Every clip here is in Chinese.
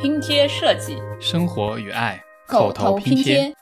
拼贴设计，生活与爱，口头拼贴。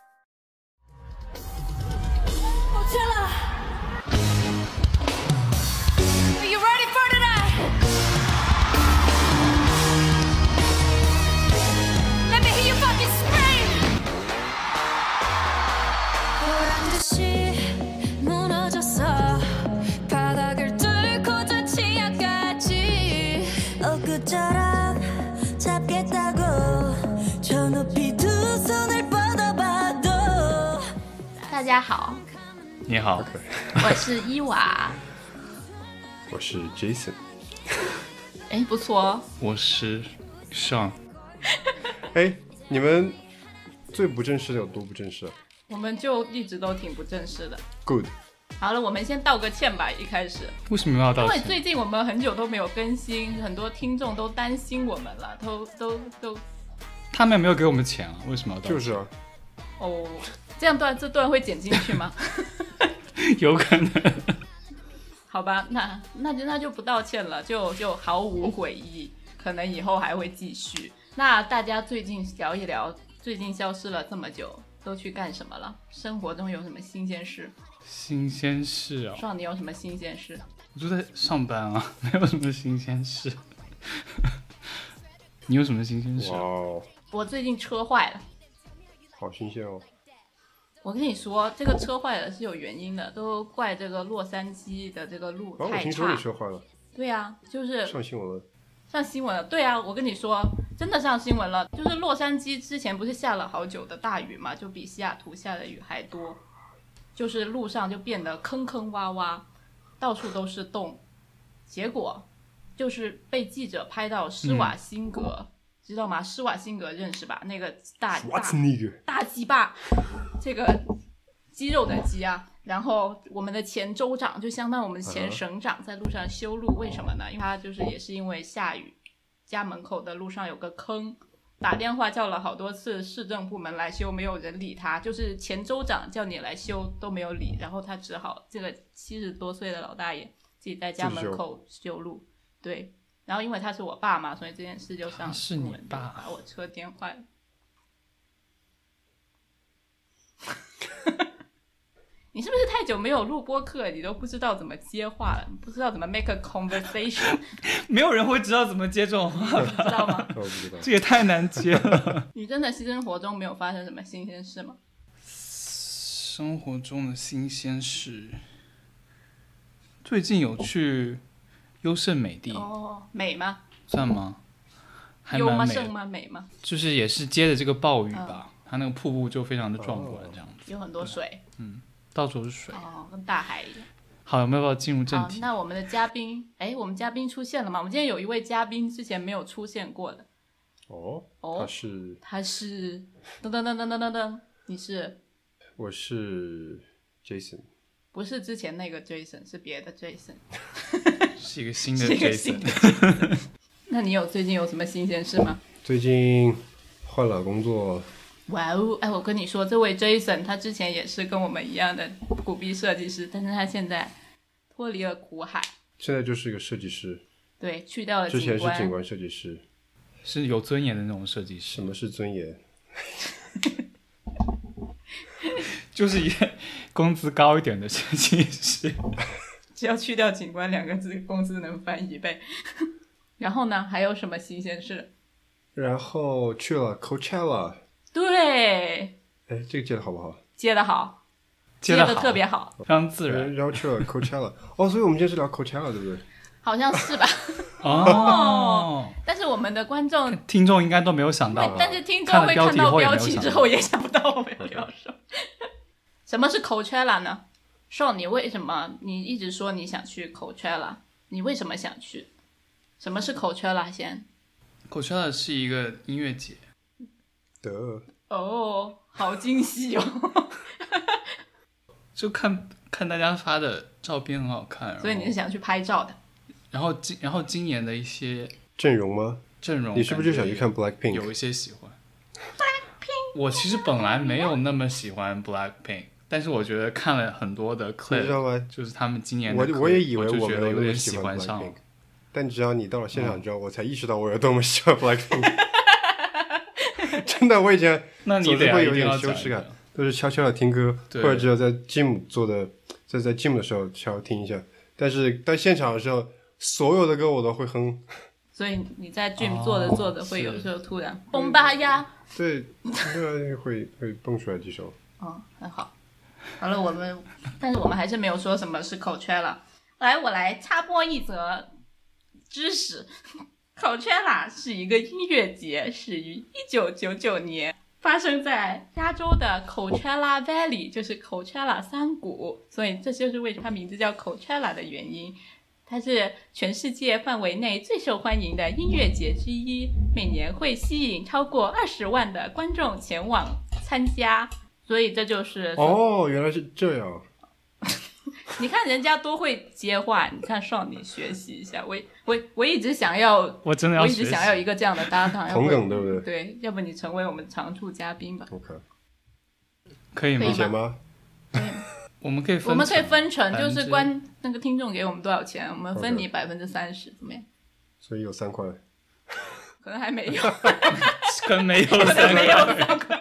好，我是伊娃。我是 Jason。哎，不错哦。我是 Sean。哎，你们最不正式的有多不正式啊我们就一直都挺不正式的。？Good，好了，我们先道个歉吧。一开始，为什么要道因为？最近我们很久都没有更新，很多听众都担心我们了，都都都他们也没有给我们钱啊，为什么要道歉？就是啊，哦，这样段这段会剪进去吗？有可能。好吧，那那就那就不道歉了，就就毫无悔意，可能以后还会继续。那大家最近聊一聊，最近消失了这么久，都去干什么了？生活中有什么新鲜事？新鲜事哦，爽，你有什么新鲜事？我就在上班啊，没有什么新鲜事。你有什么新鲜事啊？哇哦，我最近车坏了。好新鲜哦！我跟你说，这个车坏了是有原因的，都怪这个洛杉矶的这个路太听说你差。车坏了，对呀、就是上新闻了。上新闻了。对啊，我跟你说，真的上新闻了。就是洛杉矶之前不是下了好久的大雨嘛，就比西雅图下的雨还多，就是路上就变得坑坑洼洼，到处都是洞。结果就是被记者拍到施瓦辛格，知道吗？施瓦辛格认识吧？那个大大大鸡巴，这个肌肉的鸡啊。然后我们的前州长就相当于我们的前省长在路上修路，为什么呢？因为他就是也是因为下雨，家门口的路上有个坑，打电话叫了好多次市政部门来修，没有人理他，就是前州长叫你来修都没有理，然后他只好这个七十多岁的老大爷自己在家门口修路，对。然后因为他是我爸嘛，所以这件事就上啊是你爸把我车颠坏了。你是不是太久没有录播课，你都不知道怎么接话了？你不知道怎么 make a conversation，没有人会知道怎么接这种话吧？知道吗？哦我不知道。这也太难接了。你真的生活中没有发生什么新鲜事吗？生活中的新鲜事，最近有去优胜美地，哦，美吗？算吗？还优吗？蛮美的，盛吗？美吗？就是也是接着这个暴雨吧，它那个瀑布就非常的壮观，这样子，有很多水嗯到处是水。哦，跟大海一样。好，有没有要进入正好，题？那我们的嘉宾，哎，我们嘉宾出现了吗？我们今天有一位嘉宾之前没有出现过的，哦，哦他是，他是噔噔噔噔噔噔噔，你是我是 Jason。不是之前那个 Jason？是别的 Jason。是一个新的 Jason，那你有最近有什么新鲜事吗？最近换了工作，哇哦！哎，我跟你说，这位 Jason 他之前也是跟我们一样的古币设计师，但是他现在脱离了苦海，现在就是一个设计师，对，去掉了之前是。景观设计师。是有尊严的那种设计师什，么是尊严？就是一个工资高一点的设计师。只要去掉“景观”两个字，工资能翻一倍。然后呢，还有什么新鲜事？然后去了 Coachella，对，哎，这个接的好不好？接的好，接的特别好，非常自然然然后去了 Coachella，哦，所以我们今天是聊 Coachella 对不对？好像是吧？哦。但是我们的观众，听众应该都没有想到吧？但是听众会看到标题之后也想不到我们要说。什么是 Coachella 呢？说你为什么你一直说你想去 Coachella？你为什么想去？什么是 Coachella 先？Coachella 是一个音乐节，得，哦，好惊喜哦！就看看大家发的照片很好看，所以你是想去拍照的？然后今然后今年的一些阵容吗？阵容，你是不是就想去看 Blackpink？有一些喜欢。Blackpink，我其实本来没有那么喜欢 Blackpink，但是我觉得看了很多的你知道吗？就是他们今年的我 clip，我也以为我没有那么觉得有点喜欢上。但只要你到了现场之后，我才意识到我有多么喜欢 Blackpink。真的，我以前那你总是会有点羞耻感。都是悄悄的听歌，或者只有在 gym 做的，在在 gym 的时候悄悄听一下。但是在现场的时候，所有的歌我都会哼。所以你在 gym 哦做着做着，会有是时候突然嘣吧呀，对，对，会会蹦出来几首。哦，很好。好了，我们，但是我们还是没有说什么是 Coachella。来，我来插播一则知识，Coachella 是一个音乐节，始于一九九九年，发生在加州的 Coachella Valley，就是 Coachella 山谷，所以这就是为什么它名字叫 Coachella 的原因。它是全世界范围内最受欢迎的音乐节之一，每年会吸引超过二十万的观众前往参加，所以这就是哦，原来是这样。你看人家多会接话，你看少女学习一下。我我我一直想要，我真的要我一直想要一个这样的搭档，要不同梗对不对对，要不你成为我们常驻嘉宾吧。OK，可以吗可以吗？我们可以分，我们可以分成，就是关那个听众给我们多少钱，我们分你百分之三十，怎么样？所以有三块。可能还没有，跟没有可能没有个，三个。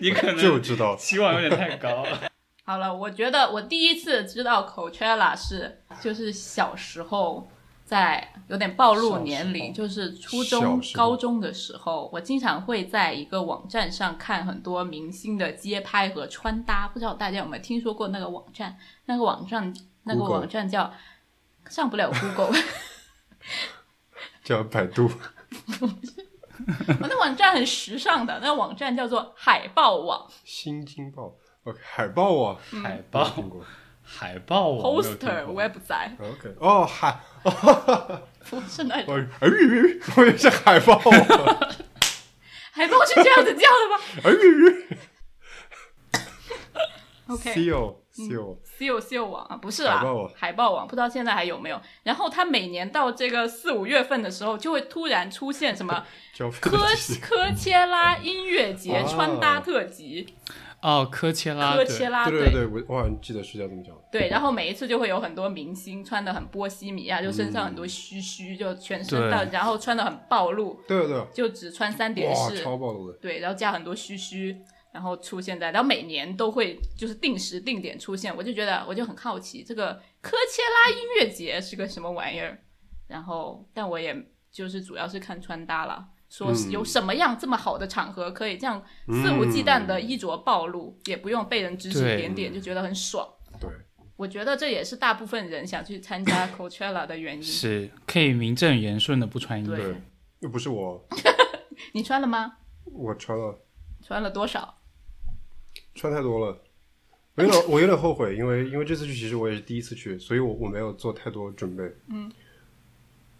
你可能就知道期望有点太高了。好了，我觉得我第一次知道 Coachella 是就是小时候在有点暴露年龄，就是初中高中的时候，我经常会在一个网站上看很多明星的街拍和穿搭。不知道大家有没有听说过那个网站？那个网站那个网站叫上不了 Google，叫百度。那网站很时尚的，那个网站叫做海报网。新京报，OK，海报啊，海报。海报我没有听，poster 过 website，OK，哦，海，不是那哎呦呦，我以为是海报啊，海报是这样子叫的吗？哎呦呦？OK。，Seal Seal，Seal Seal 网啊，不是啦，海报网海豹网不知道现在还有没有。然后它每年到这个四五月份的时候，就会突然出现什么科科切拉音乐节啊穿搭特辑，哦，科切拉，科切拉对对对，我我好像记得是叫这么叫。对然后每一次就会有很多明星穿的很波西米亚，就身上很多须须，就全身对到，然后穿的很暴露，对对对，就只穿三点哇，式，超暴露的。对，然后加很多须须，然后出现在，然后每年都会就是定时定点出现，我就觉得我就很好奇这个科切拉音乐节是个什么玩意儿，然后但我也就是主要是看穿搭了。说有什么样这么好的场合可以这样肆无忌惮的衣着暴露，也不用被人指指点点，就觉得很爽。对，我觉得这也是大部分人想去参加 Coachella 的原因。是可以名正言顺的不穿衣服。又不是我，你穿了吗？我穿了，穿了多少？穿太多了。我有点，我有点后悔，因为因为这次去其实我也是第一次去，所以我我没有做太多准备。嗯，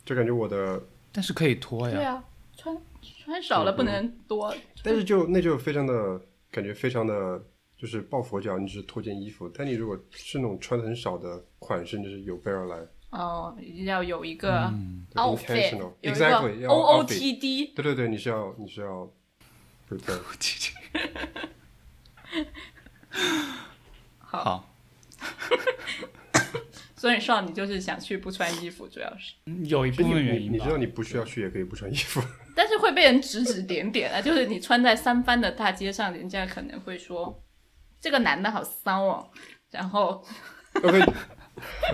就感觉我的，但是可以脱呀。对啊，穿穿少了不能多。但是就那就非常的感觉非常的就是抱佛脚，你只是脱件衣服，但你如果是那种穿的很少的款式，你就是有备而来。哦，要有一个 intentional 有一 exactly O O T D，对对对，你是要你是要 prepare。好，所以少你就是想去不穿衣服，主要是，有一部分原你因你知道你不需要去也可以不穿衣服。但是会被人指指点点啊，就是你穿在三番的大街上，人家可能会说这个男的好骚哦，然后，OK，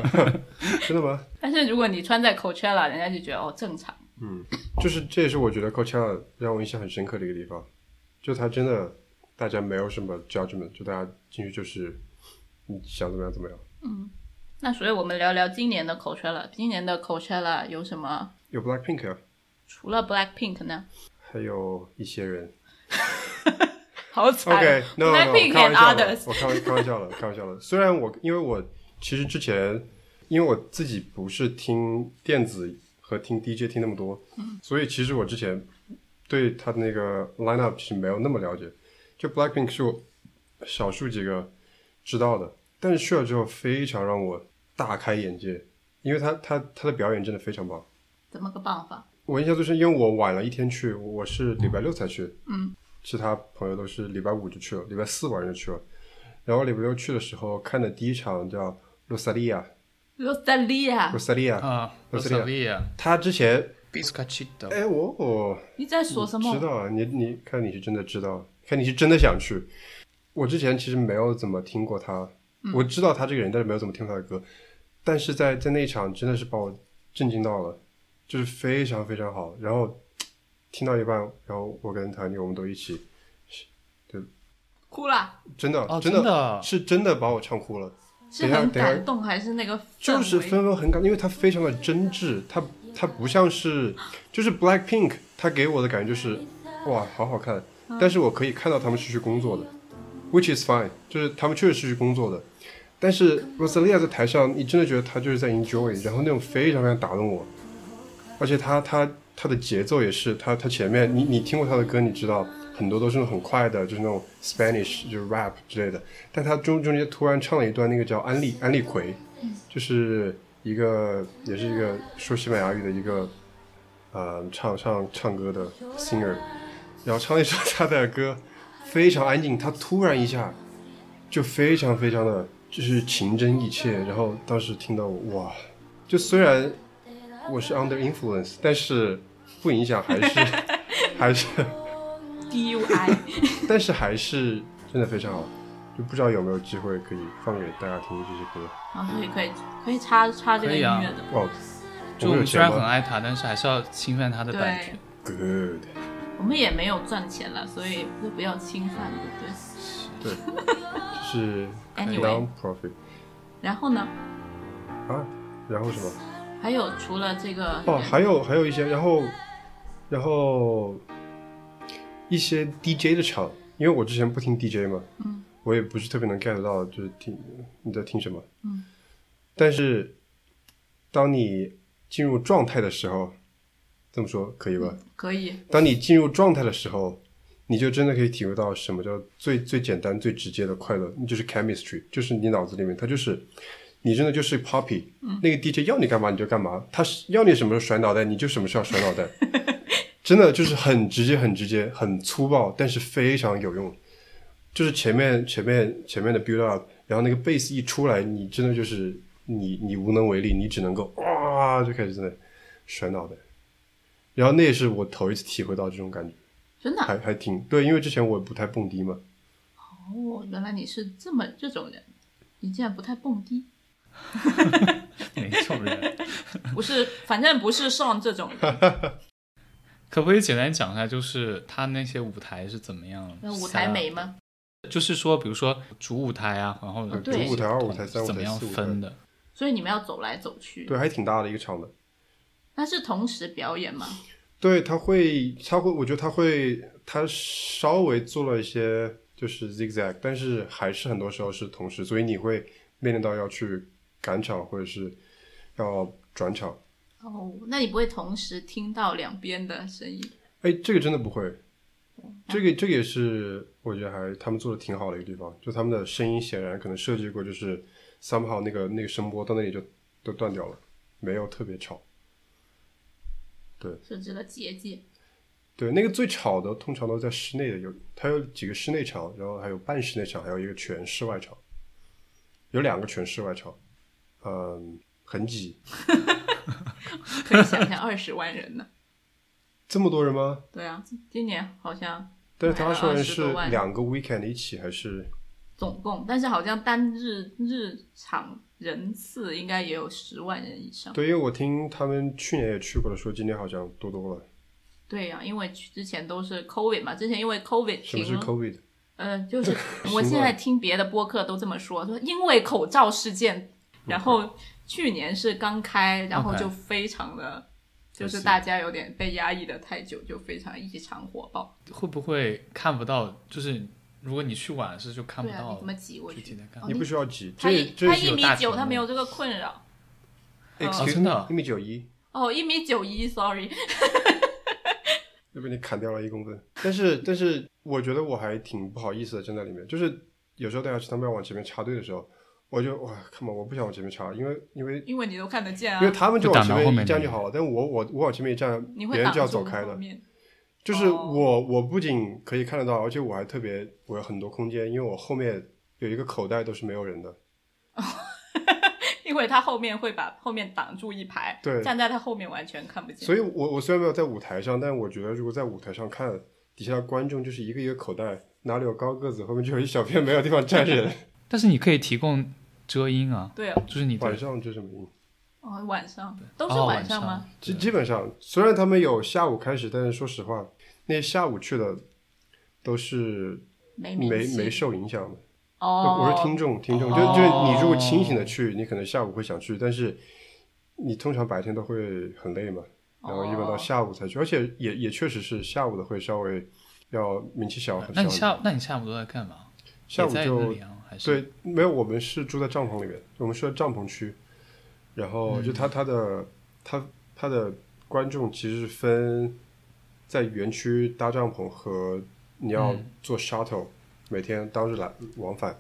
真的吗？但是如果你穿在 Coachella，人家就觉得哦正常，嗯就是这也是我觉得 Coachella 让我印象很深刻的一个地方，就他真的大家没有什么 judgment，就大家进去就是你想怎么样怎么样。嗯那所以我们聊聊今年的 Coachella，今年的 Coachella 有什么？有 Blackpink，啊除了 Blackpink 呢？还有一些人。好惨 OK，no、no, Blackpink 开玩 and others，我开玩开玩笑了，开玩笑了。虽然我因为我其实之前因为我自己不是听电子和听 DJ 听那么多，所以其实我之前对他的那个 lineup 其实没有那么了解。就 Blackpink 是我少数几个知道的，但是去了之后非常让我大开眼界，因为他他他的表演真的非常棒。怎么个棒法？我印象最深，因为我晚了一天去，我是礼拜六才去，嗯，其他朋友都是礼拜五就去了，礼拜四晚上就去了。然后礼拜六去的时候看的第一场叫罗萨利亚，罗萨利亚罗，萨利亚，啊，罗罗萨利亚他之前哎，我我你在说什么知？道啊，你你看你是真的知道，看你是真的想去。我之前其实没有怎么听过他，我知道他这个人，但是没有怎么听过他的歌。但是在在那一场真的是把我震惊到了，就是非常非常好。然后听到一半，然后我跟谭妮我们都一起，哭了，真的、哦真真的是真的把我唱哭了。是很感动还是那个？就是氛围很感，因为他非常的真挚，他他不像是就是 Black Pink，他给我的感觉就是哇好好看，但是我可以看到他们是去工作的，which is fine，就是他们确实是去工作的，但是 Rosalia 在台上，你真的觉得她就是在 enjoy，然后那种非常非常打动我，而且她她她的节奏也是，她她前面你你听过她的歌，你知道很多都是那种很快的，就是那种 Spanish 就是 rap 之类的，但她中中间突然唱了一段那个叫安利安利奎，就是一个也是一个说西班牙语的一个呃唱唱唱歌的 singer，然后唱一首他的歌，非常安静，他突然一下就非常非常的就是情真意切，然后当时听到哇，就虽然我是 under influence，但是不影响还是 还是 DUI，但是还是真的非常好，就不知道有没有机会可以放给大家听这些歌然后所以可以可以插插这个可以啊音乐的。哦。就我们虽然很爱他，但是还是要侵犯他的版权。？Good，我们也没有赚钱了，所以就不要侵犯，对不对？对，是 Anyway profit 然后呢，啊，然后什么？还有除了这个哦，还有还有一些，然后然后一些 DJ 的场，因为我之前不听 DJ 嘛，嗯，我也不是特别能 get 到，就是听你在听什么，嗯，但是当你进入状态的时候，这么说可以吧？可以，当你进入状态的时候，你就真的可以体会到什么叫最最简单、最直接的快乐，就是 chemistry，就是你脑子里面它就是你真的就是 poppy，、那个 DJ 要你干嘛你就干嘛，他是要你什么时候甩脑袋你就什么时候甩脑袋，真的就是很直接、很直接、很粗暴，但是非常有用。就是前面前面前面的 build up，然后那个 bass 一出来，你真的就是你你无能为力，你只能够哇就开始在那甩脑袋。然后那也是我头一次体会到这种感觉，真的啊还还挺对，因为之前我不太蹦迪嘛，哦，原来你是这么这种人，你竟然不太蹦迪，哪种人？不是，反正不是上这种人，可不可以简单讲一下，就是他那些舞台是怎么样？那舞台美吗？就是说，比如说主舞台啊，然后主舞台、二舞台、三舞台、怎么样四舞台，分的？所以你们要走来走去，对，还挺大的一个场的。那是同时表演吗？对，他会，他会，我觉得他会，他稍微做了一些就是 zigzag，但是还是很多时候是同时，所以你会面临到要去赶场或者是要转场。哦，那你不会同时听到两边的声音？哎，这个真的不会，这个这个也是我觉得还他们做的挺好的一个地方，就他们的声音显然可能设计过，就是 somehow 那个那个声波到那里就都断掉了，没有特别吵。设置了结界，对，那个最吵的通常都在室内的，有它有几个室内场，然后还有半室内场，还有一个全室外场，有两个全室外场，嗯，很挤，可以想象二十万人呢。这么多人吗？对啊，今年好像但是他说的是两个 weekend 一起还是？总共，但是好像单日日场人次应该也有十万人以上。对，因为我听他们去年也去过了，说今年好像多多了。对呀、因为之前都是 COVID 嘛，之前因为 COVID 什么是，COVID？呃，就是 我现在听别的播客都这么说，说因为口罩事件，然后去年是刚开，然后就非常的，就是大家有点被压抑的太久，就非常异常火爆。会不会看不到？就是如果你去晚是就看不对啊，你到这么挤过去具体，在干哦嘛。你不需要挤，他这这是他一米九，他没有这个困扰。excuse 真的 me，一米九一，哦，一米九一，sorry，又被你砍掉了一公分。但是 但是，我觉得我还挺不好意思的，站在里面，就是有时候大家他们要往前面插队的时候，我就哇，看吧，我不想往前面插，因为因为因为你都看得见啊，因为他们就往前面一站就好了，但我我我往前面一站，别人就要走开的。就是哦我我不仅可以看得到，而且我还特别我有很多空间，因为我后面有一个口袋都是没有人的。因为他后面会把后面挡住一排，对站在他后面完全看不见。所以我我虽然没有在舞台上，但是我觉得如果在舞台上看，底下观众就是一个一个口袋，哪里有高个子，后面就有一小片没有地方站人。但是你可以提供遮阴啊，对啊，就是你晚上遮什么阴。哦，晚上都是哦晚上吗？基基本上，虽然他们有下午开始，但是说实话，那些下午去的都是没没没受影响的。哦，我是听众，听众就哦就你如果清醒的去，你可能下午会想去，但是你通常白天都会很累嘛，然后一般到哦下午才去，而且也也确实是下午的会稍微要名气小很小。那你下那你下午都在干嘛？下午就对，没有，我们是住在帐篷里面，我们是在帐篷区，然后就他他的他他的观众其实是分在园区搭帐篷和你要嗯坐 shuttle，、每天当日来往返。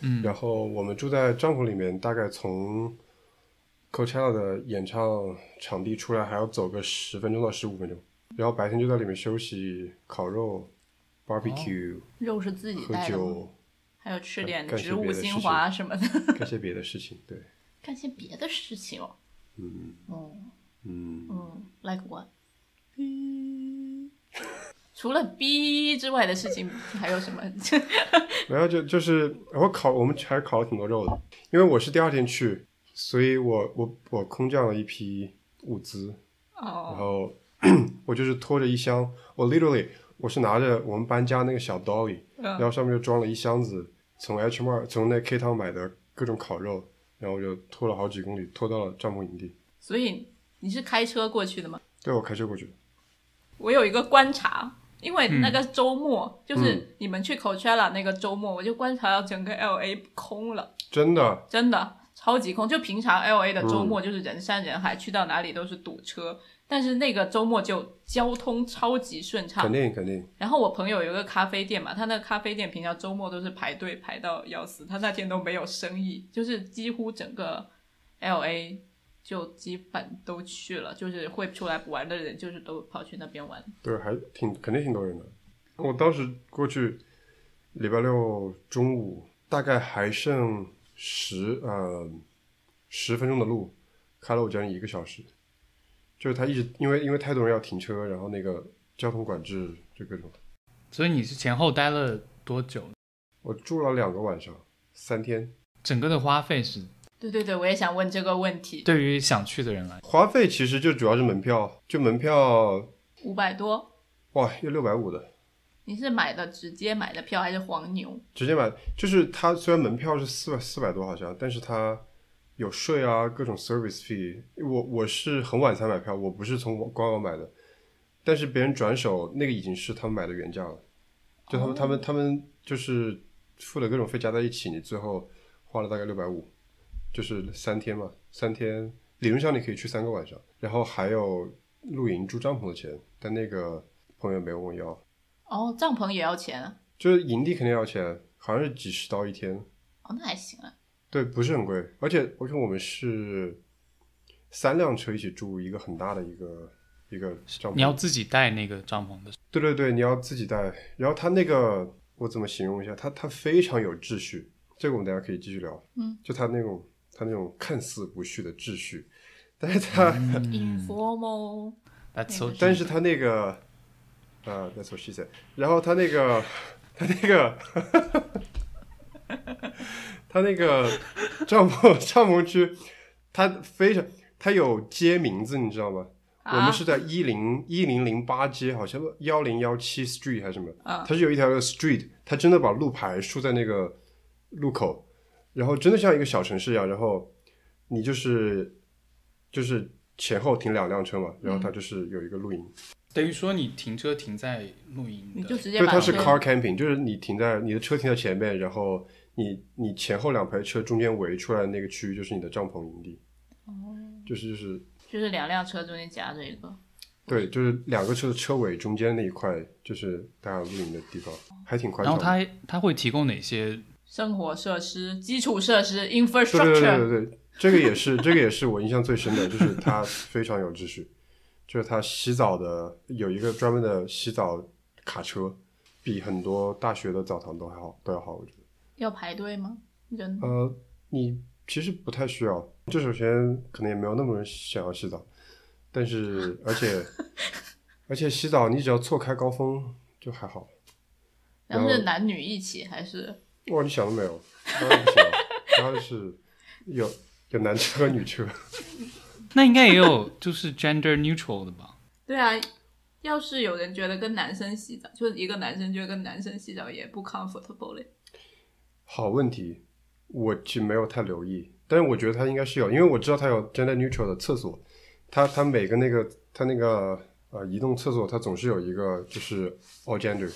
嗯然后我们住在帐篷里面，大概从 Coachella 的演唱场地出来还要走个十分钟到十五分钟，然后白天就在里面休息、烤肉、barbecue、肉是自己喝带的吗？酒，还有吃点植物精华什么的，干 些别的事情。对，干些别的事情哦。嗯哦，嗯，嗯，like what？除了 B 之外的事情还有什么？没有就就是我烤，我们还烤了挺多肉的，因为我是第二天去，所以我我我空降了一批物资，然哦，后 我就是拖着一箱，我 literally 我是拿着我们搬家那个小 dolly，然嗯后上面就装了一箱子从 H m a r 从那 K 汤买的各种烤肉，然后我就拖了好几公里，拖到了帐篷营地。所以你是开车过去的吗？对，我开车过去的。我有一个观察，因为那个周末、嗯就是你们去 Coachella 那个周末，我就观察到整个 LA 空了，真的，真的超级空。就平常 LA 的周嗯末就是人山人海，去到哪里都是堵车，但是那个周末就交通超级顺畅肯。定肯定。然后我朋友有一个咖啡店嘛，他那个咖啡店平常周末都是排队排到要死，他那天都没有生意，就是几乎整个 L A 就基本都去了，就是会出来玩的人，就是都跑去那边玩。对，还挺肯定挺多人的。我当时过去，礼拜六中午大概还剩十呃十分钟的路，开了我将近一个小时。就是他一直因为因为太多人要停车，然后那个交通管制就各种。所以你是前后待了多久？我住了两个晚上，三天，整个的花费是对对对，我也想问这个问题，对于想去的人来，花费其实就主要是门票，就门票五百多，哇要六百五的，你是买的直接买的票还是黄牛？直接买，就是它虽然门票是四百四百多好像，但是它有税啊，各种 service fee。我我是很晚才买票，我不是从官网买的，但是别人转手那个已经是他们买的原价了，就他们、他们他们就是付了各种费加在一起，你最后花了大概六百五，就是三天嘛，三天理论上你可以去三个晚上，然后还有露营住帐篷的钱，但那个朋友没有问我要。哦，帐篷也要钱啊？就是营地肯定要钱，好像是几十刀一天。哦，那还行啊。对，不是很贵，而且而且我们是三辆车一起住一个很大的一个一个帐篷。你要自己带那个帐篷的。对对对，你要自己带。然后它那个我怎么形容一下？它它非常有秩序，这个我们大家可以继续聊。嗯，就它那种它那种看似不序的秩序，但是它、嗯。Informal，That's so 但是它那个啊、t h a t s what she said。然后它那个 它那个 它那个帐篷帐篷区，它非常它有街名字，你知道吗？啊。我们是在一零一零零八街，好像幺零幺七 street 还是什么？啊。它是有一条 street，它真的把路牌竖在那个路口，然后真的像一个小城市一样。然后你就是就是前后停两辆车嘛，然后它就是有一个露营。等于说你停车停在露营，你就直接对，把它是车 car camping，就是你停在你的车停在前面，然后你你前后两排车中间围出来的那个区域就是你的帐篷营地。哦，就是就是就是两辆车中间夹着一个。对，就是两个车的车尾中间那一块就是大家露营的地方，还挺宽然敞的。后它它会提供哪些？生活设施、基础设施对对对 （infrastructure） 对对，这个也是这个也是我印象最深的，就是它非常有秩序，就是它洗澡的有一个专门的洗澡卡车，比很多大学的澡堂都还好都要好，我觉得。要排队吗？人呃，你其实不太需要，就首先可能也没有那么多人想要洗澡，但是而且 而且洗澡你只要错开高峰就还好。然后是男女一起还是？哇，你想都没有，当然不行了，当然是有有男车和女车。那应该也有就是 gender neutral 的吧？对啊，要是有人觉得跟男生洗澡，就是一个男生觉得跟男生洗澡也不 comfortable 嘞。好问题，我其实没有太留意，但是我觉得它应该是有，因为我知道它有 gender neutral 的厕所，它它每个那个它那个呃移动厕所，它总是有一个就是 all gender。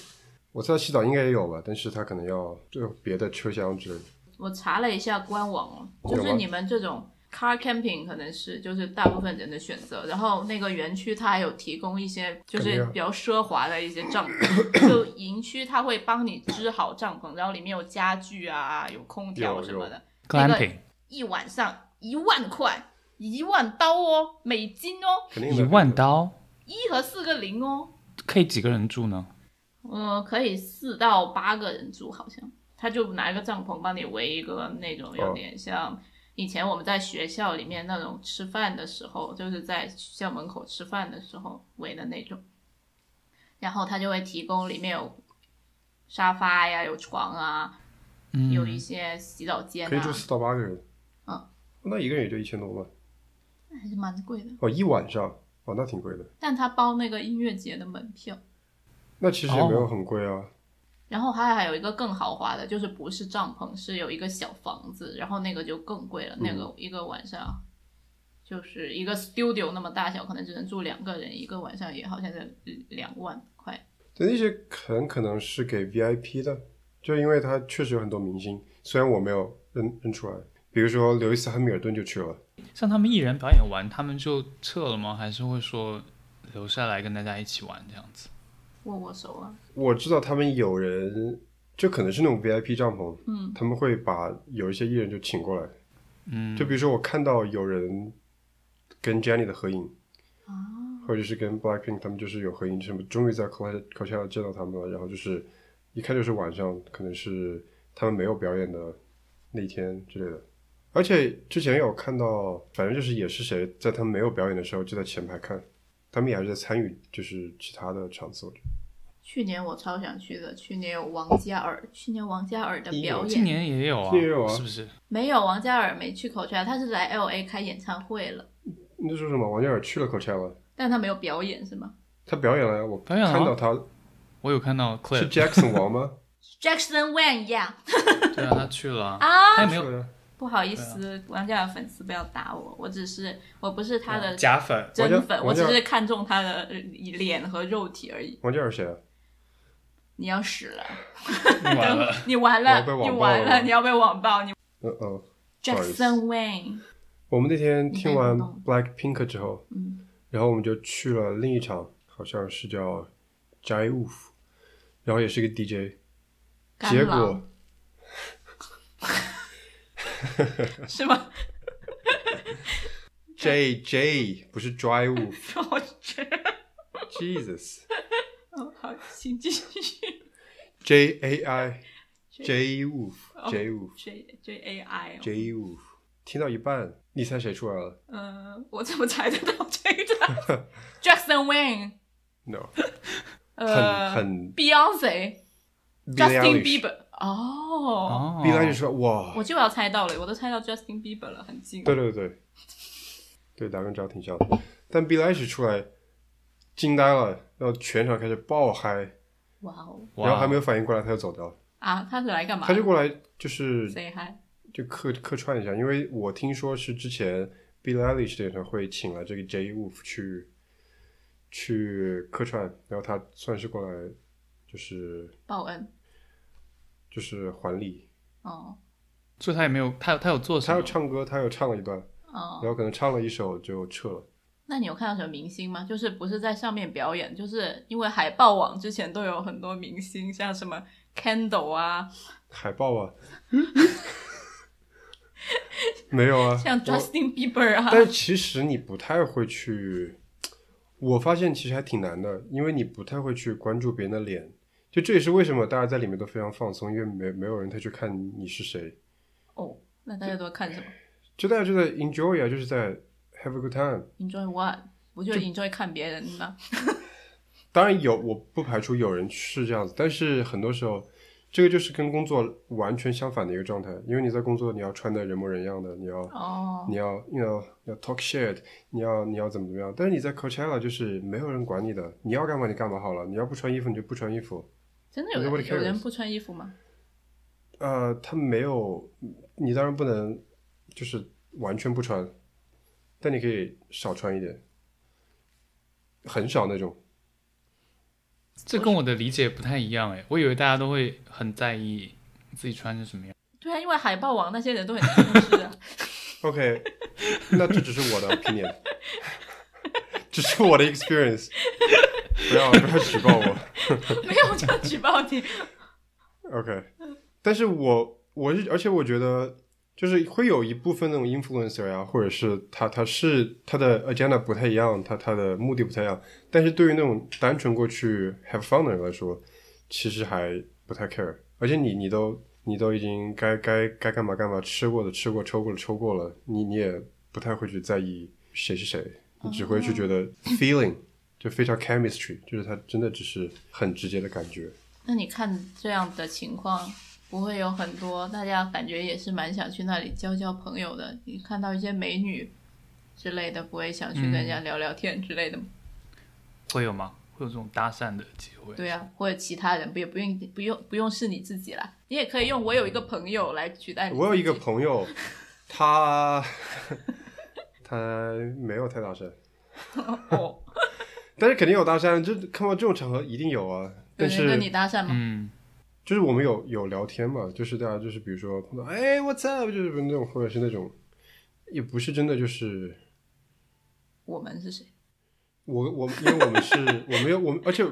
我知道洗澡应该也有吧，但是它可能要就有别的车厢之类的。我查了一下官网哦，就是你们这种 car camping 可能是就是大部分人的选择，然后那个园区它还有提供一些就是比较奢华的一些帐篷，就营区它会帮你支好帐篷，然后里面有家具啊，有空调什么的，那个 glamping 一晚上一万块，一万刀哦，美金哦，一万，刀一和四个零哦，可以几个人住呢？嗯，可以四到八个人住，好像他就拿一个帐篷帮你围一个那种有哦点像以前我们在学校里面那种吃饭的时候，就是在校门口吃饭的时候围的那种。然后他就会提供里面有沙发呀，有床啊，嗯，有一些洗澡间啊，可以住四到八个人。嗯，那一个人也就一千多吧。还是蛮贵的。哦，一晚上，哦，那挺贵的。但他包那个音乐节的门票，那其实也没有哦很贵啊。然后它还有一个更豪华的，就是不是帐篷，是有一个小房子，然后那个就更贵了，那嗯个一个晚上就是一个 studio 那么大小，可能只能住两个人，一个晚上也好像在两万块。对，那些很可能是给 VIP 的，就因为它确实有很多明星，虽然我没有认认出来，比如说刘易斯·汉密尔顿就去了。像他们艺人表演完，他们就撤了吗？还是会说留下来跟大家一起玩这样子？握握手啊，我知道他们有人，就可能是那种 VIP 帐篷，嗯，他们会把有一些艺人就请过来，嗯，就比如说我看到有人跟 Jennie 的合影，啊，或者是跟 Blackpink 他们就是有合影，什么终于在 Coachella 见到他们了，然后就是一看就是晚上，可能是他们没有表演的那一天之类的。而且之前有看到，反正就是也是谁在他们没有表演的时候就在前排看，他们也还是在参与，就是其他的场次。我觉得。去年我超想去的，去年有王嘉尔，去年王嘉尔的表今演年也有啊，今年也有啊。是不是？没有王嘉尔没去口吹，他是来 LA 开演唱会了，那说什么？王嘉尔去了 Coachella，但他没有表演是吗？他表演了呀，我表演了？看到他。我有看到是 clip，Jackson 王吗？？Jackson Wang 呀、对啊，他去了啊，啊，他也没有不好意思，王嘉尔粉丝不要打我，我只是我不是他的假粉，真粉，我只是看中他的呃脸和肉体而已。王嘉尔谁啊？你要死了，完了，你完 了，你完了，你要被网暴。你嗯嗯。不好意思 Jackson Wang，我们那天听完 Black Pink 之后，嗯，然后我们就去了另一场，好像是叫 Jai Woof，然后也是一个 DJ，结果是吗？J J 不是 Dry 觉得，哦好，请继续。J A I J Woof 哦 J Woof J J A I，J Woof，听到一半，你猜谁出来了嗯，我怎么猜得到这个？Jackson Wang，？No，呃很很，Beyonce。Justin Bieber，哦，哦 Billie Eilish 说哇，我就要猜到了，我都猜到 Justin Bieber 了，很近。对对对，对，两个人长得挺像的，但 Billie Eilish 出来惊呆了，然后全场开始爆嗨。哇哦，然后还没有反应过来，他就走掉了。啊，他是来干嘛？他就过来就是谁嗨？就客客串一下，因为我听说是之前 Billie Eilish 的演唱会请了这个 J Wolf 去去客串，然后他算是过来就是报恩就是还礼。哦。所以他也没有，他有他有做什他么有唱歌，他有唱了一段，哦。然，后可能唱了一首就撤了。那你有看到什么明星吗？就是不是在上面表演，就是因为海报网之前都有很多明星，像什么 Candle 啊，海报啊，没有啊，像 Justin Bieber 啊，但其实你不太会去，我发现其实还挺难的，因为你不太会去关注别人的脸，就这也是为什么大家在里面都非常放松，因为没没有人太去看你是谁，哦，那大家都看什么就大家就在 enjoy 啊，就是在 have a good time。？Enjoy what？不就 enjoy 看别人吗？当然有，我不排除有人是这样子，但是很多时候，这个就是跟工作完全相反的一个状态。因为你在工作，你要穿的人模人样的，你要、哦，你要你要你要 talk shit，你要你要怎么怎么样。但是你在 Coachella 就是没有人管你的，你要干嘛你干嘛好了，你要不穿衣服你就不穿衣服。真的有人有人不穿衣服吗？呃，他没有，你当然不能就是完全不穿，但你可以少穿一点，很少那种。这跟我的理解不太一样哎，我以为大家都会很在意自己穿成什么样。对啊，因为海豹王那些人都很啊。OK，那这只是我的 opinion，只是我的 experience，不要不要举报我。没有这样举报你。OK，但是我我是，而且我觉得就是会有一部分那种 influencer 呀、或者是他他是他的 agenda 不太一样，他他的目的不太一样，但是对于那种单纯过去 have fun 的人来说，其实还不太 care，而且你你都你都已经该该该干嘛干嘛，吃过的吃过，抽过的抽过了，你你也不太会去在意谁是谁，你只会去觉得 feeling 就非常 chemistry，就是它真的只是很直接的感觉。那你看这样的情况，不会有很多大家感觉也是蛮想去那里交交朋友的？你看到一些美女之类的，不会想去跟人家聊聊天之类的吗？会有吗？会有这种搭讪的机会？对啊，或者其他人不也不用不用不用是你自己啦，你也可以用我有一个朋友来取代你。我有一个，朋友，他 他没有太大声，哦，但是肯定有搭讪，就看到这种场合一定有啊。但是有人跟你搭讪吗？嗯，就是我们有有聊天嘛，就是大家就是比如说碰到哎 what's up，就是那种或者是那种，也不是真的就是我们是谁？我我因为我们是 我们有我们，而且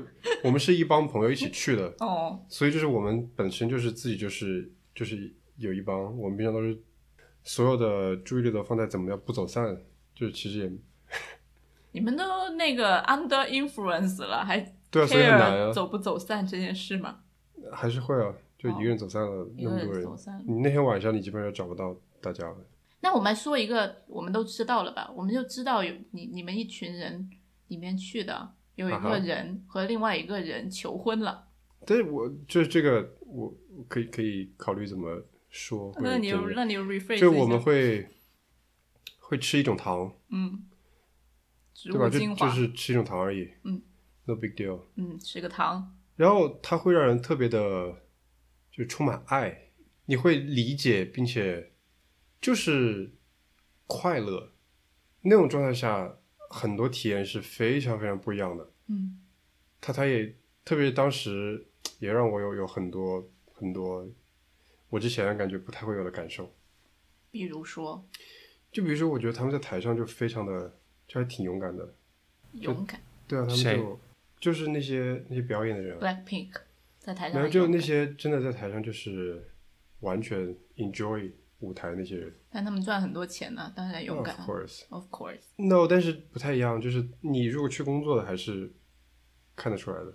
我们是一帮朋友一起去的，哦，所以就是我们本身就是自己就是就是有一帮，我们平常都是所有的注意力都放在怎么样不走散，就是其实也你们都那个 under influence 了，还对啊，所以很难啊，走不走散这件事吗？还是会啊，就一个人走散了那么多人人走，散了。你那天晚上你基本上找不到大家了。那我们说一个，我们都知道了吧？我们就知道有你你们一群人里面去的有一个人和另外一个人求婚了，但是我就是这个，我我可以可以考虑怎么说那你那你有 rephrase 就我们会会吃一种糖，嗯，植对吧？就物精华，就是吃一种糖而已，嗯，no big deal。嗯，吃个糖，然后它会让人特别的，就充满爱，你会理解并且就是快乐，那种状态下，很多体验是非常非常不一样的。嗯他他也特别当时也让我有有很多很多我之前感觉不太会有的感受。比如说就比如说，我觉得他们在台上就非常的，就还挺勇敢的。勇敢对啊，他们就就是那些那些表演的人啊，Blackpink 在台上然后就那些真的在台上就是完全 enjoy 舞台那些人。但他们赚很多钱呢，当然勇敢 Of course, Of course，no，但是不太一样，就是你如果去工作的，还是看得出来的。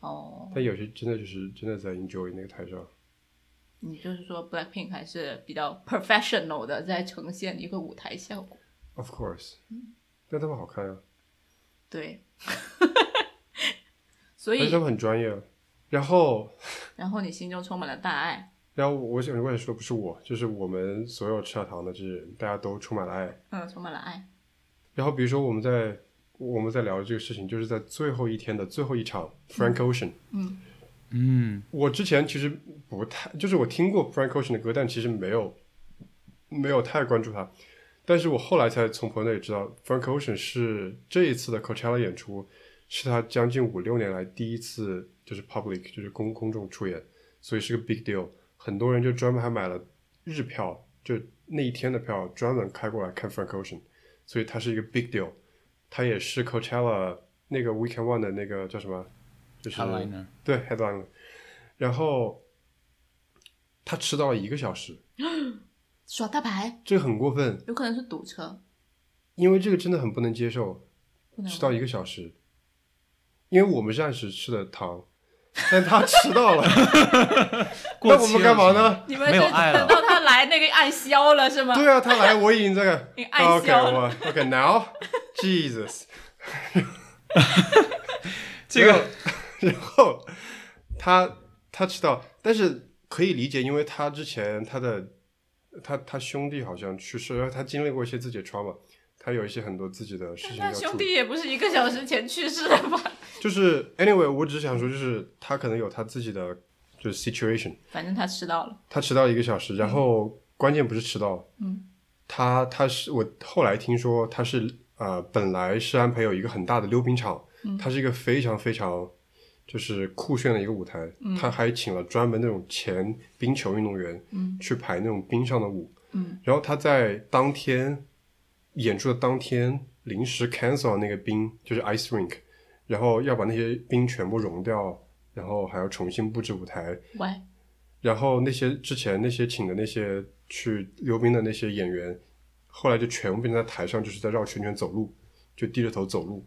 哦，但有些真的就是真的在 enjoy 那个台上。你就是说 Blackpink 还是比较 professional 的，在呈现一个舞台效果。Of course，但他们好看啊，对，所以他们很专业啊。然后，然后你心中充满了大爱，然后我想我想说，不是我，就是我们所有吃小糖的这些人，大家都充满了爱。嗯，充满了爱。然后比如说我们在我们在聊的这个事情，就是在最后一天的最后一场 Frank Ocean。嗯嗯，我之前其实不太，就是我听过 Frank Ocean 的歌，但其实没有没有太关注他。但是我后来才从朋友那里知道，Frank Ocean 是这一次的 Coachella 演出，是他将近五六年来第一次就是 public 就是公公众出演，所以是个 big deal。很多人就专门还买了日票，就那一天的票专门开过来看 Frank Ocean，所以它是一个 big deal。他也是 Coachella 那个 Weekend One 的那个叫什么，就是 headliner 对 headline，然后他迟到了一个小时，耍大牌，这个很过分，有可能是堵车，因为这个真的很不能接受，不能迟到一个小时，因为我们是按时吃的糖，但他迟到了，过那我们干嘛呢？你们是没有爱了。等到他来那个按消了是吗？对啊，他来我已经这个你按 OK 消了我 OK now Jesus，这个然后他他迟到，但是可以理解，因为他之前他的他他兄弟好像去世，然后他经历过一些自己的 trauma，他有一些很多自己的事情要那兄。弟也不是一个小时前去世的吧？就是 anyway，我只是想说，就是他可能有他自己的就是 situation，反正他迟到了。他迟到一个小时，然后关键不是迟到，嗯，他他是我后来听说他是呃本来是安排有一个很大的溜冰场，嗯他是一个非常非常就是酷炫的一个舞台，嗯。他还请了专门那种前冰球运动员，嗯，去排那种冰上的舞，嗯，然后他在当天演出的当天临时 cancel 那个冰，就是 ice rink，然后要把那些冰全部融掉，然后还要重新布置舞台，喂，然后那些之前那些请的那些去溜冰的那些演员，后来就全部变成在台上就是在绕圈圈走路，就低着头走路。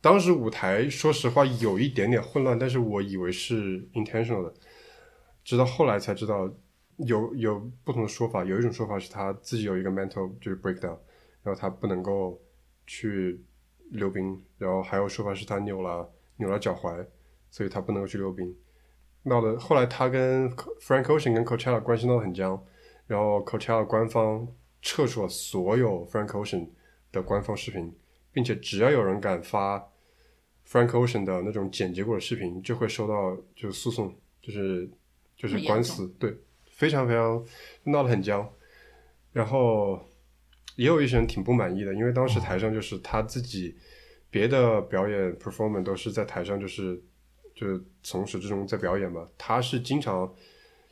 当时舞台说实话有一点点混乱，但是我以为是 intentional 的，直到后来才知道有有不同的说法。有一种说法是他自己有一个 mental 就是 breakdown，然后他不能够去溜冰，然后还有说法是他扭了扭了脚踝，所以他不能够去溜冰。闹得后来他跟 Frank Ocean 跟 Coachella 关系闹得很僵，然后 Coachella 官方撤出了所有 Frank Ocean 的官方视频，并且只要有人敢发 Frank Ocean 的那种剪辑过的视频，就会收到就是诉讼，就是就是官司，对，非常非常闹得很僵。然后也有一些人挺不满意的，因为当时台上就是他自己别的表演 performance 都是在台上就是就是从始至终在表演嘛，他是经常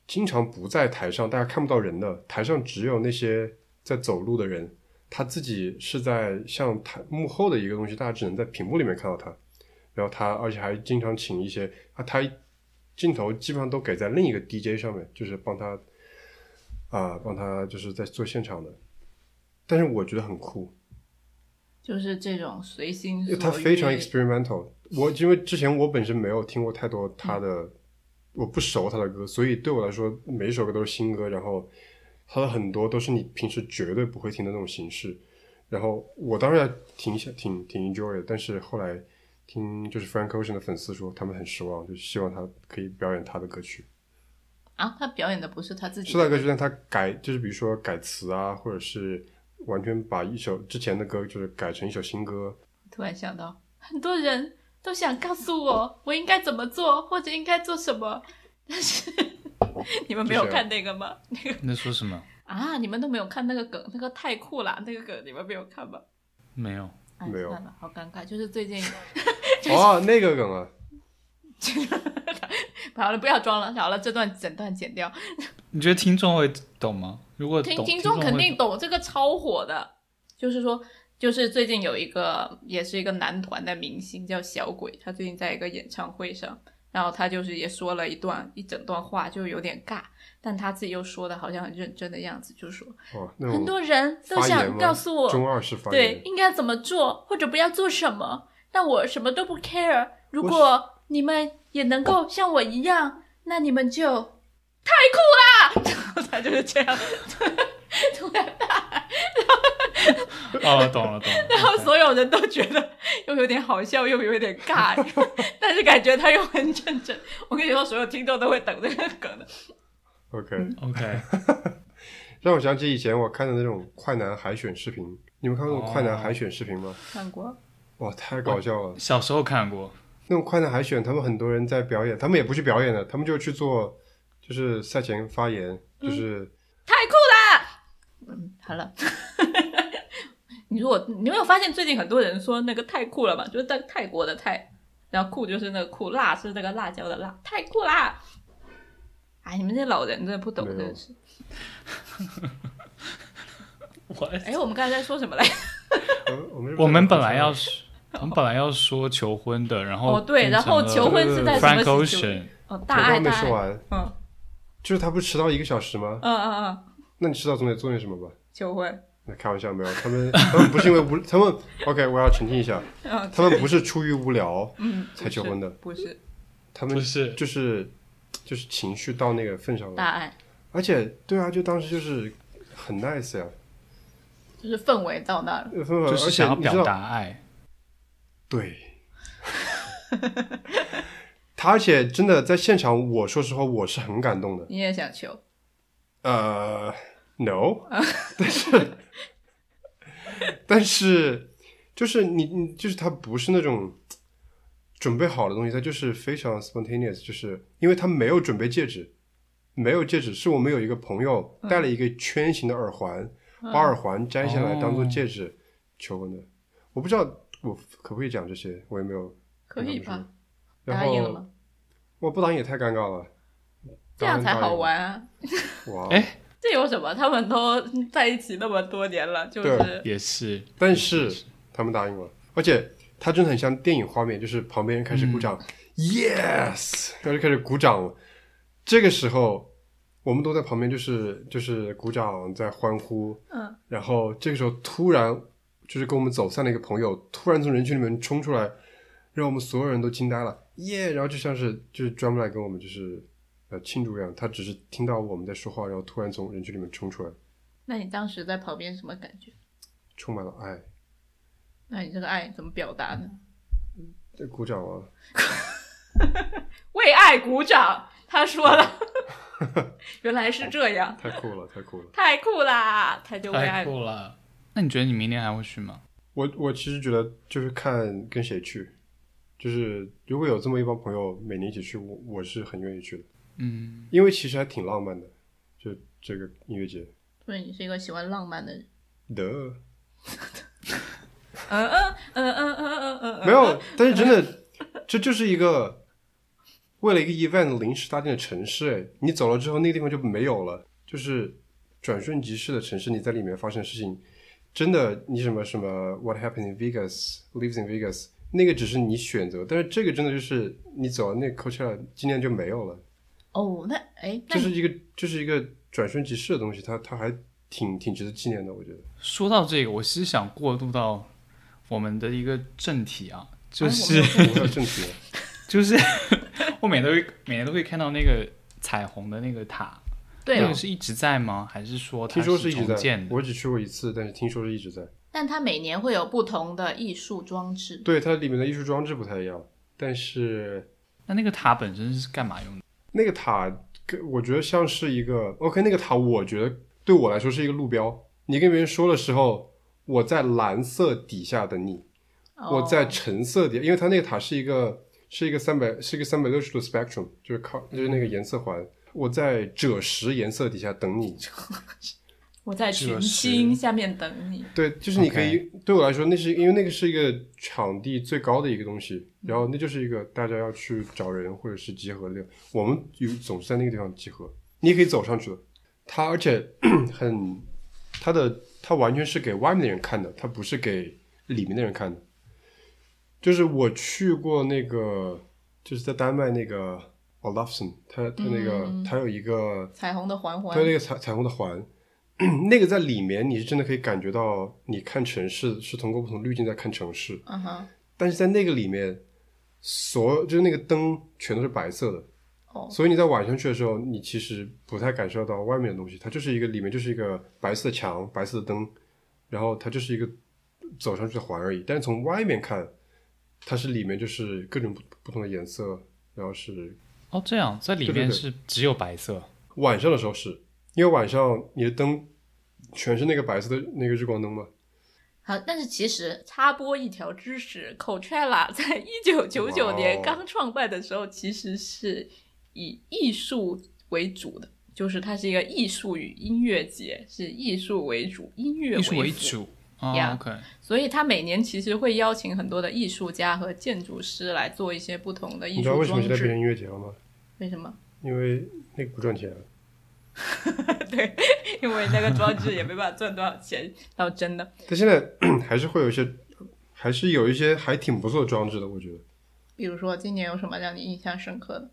经常不在台上，大家看不到人的，台上只有那些在走路的人，他自己是在像台幕后的一个东西，大家只能在屏幕里面看到他。然后他而且还经常请一些啊，他镜头基本上都给在另一个 DJ 上面，就是帮他啊帮他就是在做现场的。但是我觉得很酷，就是这种随心所欲。他非常 experimental。我因为之前我本身没有听过太多他的，我不熟他的歌，所以对我来说每一首歌都是新歌。然后他的很多都是你平时绝对不会听的那种形式。然后我当然挺想挺挺 enjoy 的，但是后来听就是 Frank Ocean 的粉丝说他们很失望，就希望他可以表演他的歌曲。啊，他表演的不是他自己是他的歌曲，但他改就是比如说改词啊，或者是完全把一首之前的歌就是改成一首新歌。突然想到，很多人都想告诉我我应该怎么做，或者应该做什么，但是 你们没有看那个吗？那个你在说什么？啊，你们都没有看那个梗，那个太酷了，那个梗你们没有看吗？没有，哎没有，好尴尬。就是最近，哦，那个梗啊，好了，不要装了，好了，这段整段剪掉。你觉得听众会懂吗？如果，听听众肯定懂，这个超火的。就是说，就是最近有一个也是一个男团的明星叫小鬼，他最近在一个演唱会上，然后他就是也说了一段一整段话，就有点尬，但他自己又说的好像很认真的样子，就说很多人都想告诉我，中二式发对，应该怎么做，或者不要做什么，但我什么都不 care。如果你们也能够像我一样，那你们就太酷啦！然后他就是这样，突然大喊，哦，懂了懂了。然后所有人都觉得又有点好笑，又有点尬，但是感觉他又很认真。我跟你说，所有听众都会等这个梗的。OK，、OK，让我想起以前我看的那种快男海选视频。你们看过快男海选视频吗？看过，哇，太搞笑了！小时候看过，那种快男海选，他们很多人在表演，他们也不去表演的，他们就去做，就是赛前发言，就是、太酷了！嗯，好了。你如果你没有发现最近很多人说那个太酷了嘛，就是在泰国的泰，然后酷就是那个酷，辣是那个辣椒的辣，太酷啦！哎，你们这些老人真的不懂，的是。我哎，我们刚才在说什么来？呃我们我们本来要说，我们本来要说求婚的，然后哦对然后求婚是在什么期 Ocean，哦，大爱大爱，说完，嗯就是他不是迟到一个小时吗？嗯嗯嗯，那你迟到总得做点什么吧？求婚，那开玩笑没有，他们 他们不是因为无，他们 OK，我要澄清一下，嗯他们不是出于无聊嗯，才求婚的，不是，他们不是就是就是情绪到那个份上了，大爱而且对啊，就当时就是很 nice 呀，就是氛围到那了。呃氛围，就是而且你知道想要表达爱。对，他而且真的在现场，我说实话我是很感动的。你也想求？呃，no，但是但是就是你你就是他不是那种准备好的东西，他就是非常 spontaneous，就是因为他没有准备戒指，没有戒指，是我们有一个朋友戴了一个圈形的耳环，把耳环摘下来当做戒指求婚的。我不知道我可不可以讲这些，我也没有可以吧？然后答应了吗？我不答应也太尴尬了，这样才好玩啊！哇！哎这有什么？他们都在一起那么多年了，就是也是，但是他们答应了，而且他真的很像电影画面，就是旁边人开始鼓掌、y e s 然后就开始鼓掌了。这个时候，我们都在旁边，就是就是鼓掌在欢呼。嗯，然后这个时候突然就是跟我们走散的一个朋友突然从人群里面冲出来，让我们所有人都惊呆了，耶！然后就像是就是专门来跟我们就是呃庆祝一样，他只是听到我们在说话，然后突然从人群里面冲出来，那你当时在旁边什么感觉？充满了爱，那你这个爱怎么表达呢？就鼓掌啊。为爱鼓掌，他说了，原来是这样，太酷了，太酷了！太酷啦！他就为太爱酷了。那你觉得你明年还会去吗？我我其实觉得就是看跟谁去，就是如果有这么一帮朋友每年一起去，我我是很愿意去的，嗯，因为其实还挺浪漫的，就这个音乐节。所以你是一个喜欢浪漫的人。的。嗯嗯嗯嗯嗯嗯嗯。没有，但是真的，这就是一个为了一个 event 临时搭建的城市。哎你走了之后，那个地方就没有了，就是转瞬即逝的城市。你在里面发生的事情，真的，你什么什么 What happened in Vegas? Lives in Vegas。那个只是你选择，但是这个真的就是你走了那 c o a c h e l 今天就没有了。哦，那哎，那你这是一个这是一个转瞬即逝的东西，它它还挺挺值得纪念的，我觉得。说到这个，我其实想过渡到我们的一个正题啊，就 是、哎我们要正题，就是我每都会每年都会看到那个彩虹的那个塔，对哦那个，是一直在吗？还是说它听说是一直在重建，的？我只去过一次，但是听说是一直在。但它每年会有不同的艺术装置。对，它里面的艺术装置不太一样，但是那那个塔本身是干嘛用的？那个塔，我觉得像是一个 OK，那个塔我觉得对我来说是一个路标。你跟别人说的时候，我在蓝色底下的你，我在哦橙色底，因为它那个塔是一个是一个三百是一个三百六十度 spectrum，就是靠就是那个颜色环。我在赭石颜色底下等你，我在群星下面等你。对，就是你可以对我来说，那是因为那个是一个场地最高的一个东西，然后那就是一个大家要去找人或者是集合的地方。我们有总是在那个地方集合，你也可以走上去的。它而且 很，它的它完全是给外面的人看的，它不是给里面的人看的。就是我去过那个，就是在丹麦那个 Olafson，他他那个、嗯它有一个彩虹的环环它有那个彩彩虹的环，那个在里面你是真的可以感觉到，你看城市是通过不同滤镜在看城市，嗯哼，但是在那个里面，所有就是那个灯全都是白色的，哦，所以你在晚上去的时候，你其实不太感受到外面的东西，它就是一个里面就是一个白色的墙、白色的灯，然后它就是一个走上去的环而已。但是从外面看，它是里面就是各种不不同的颜色，然后是哦，这样在里面是只有白色。晚上的时候是，因为晚上你的灯全是那个白色的那个日光灯嘛。好，但是其实插播一条知识，Coachella 在一九九九年刚创办的时候，其实是以艺术为主的，就是它是一个艺术与音乐节，是艺术为主，音乐艺术为。主 OK，所以他每年其实会邀请很多的艺术家和建筑师来做一些不同的艺术你知道为什么现在变成置。音乐节了吗？为什么？因为那个不赚钱。对，因为那个装置也没办法赚多少钱，倒真的。但现在 还是会有一些，还是有一些还挺不错的装置的，我觉得。比如说今年有什么让你印象深刻的？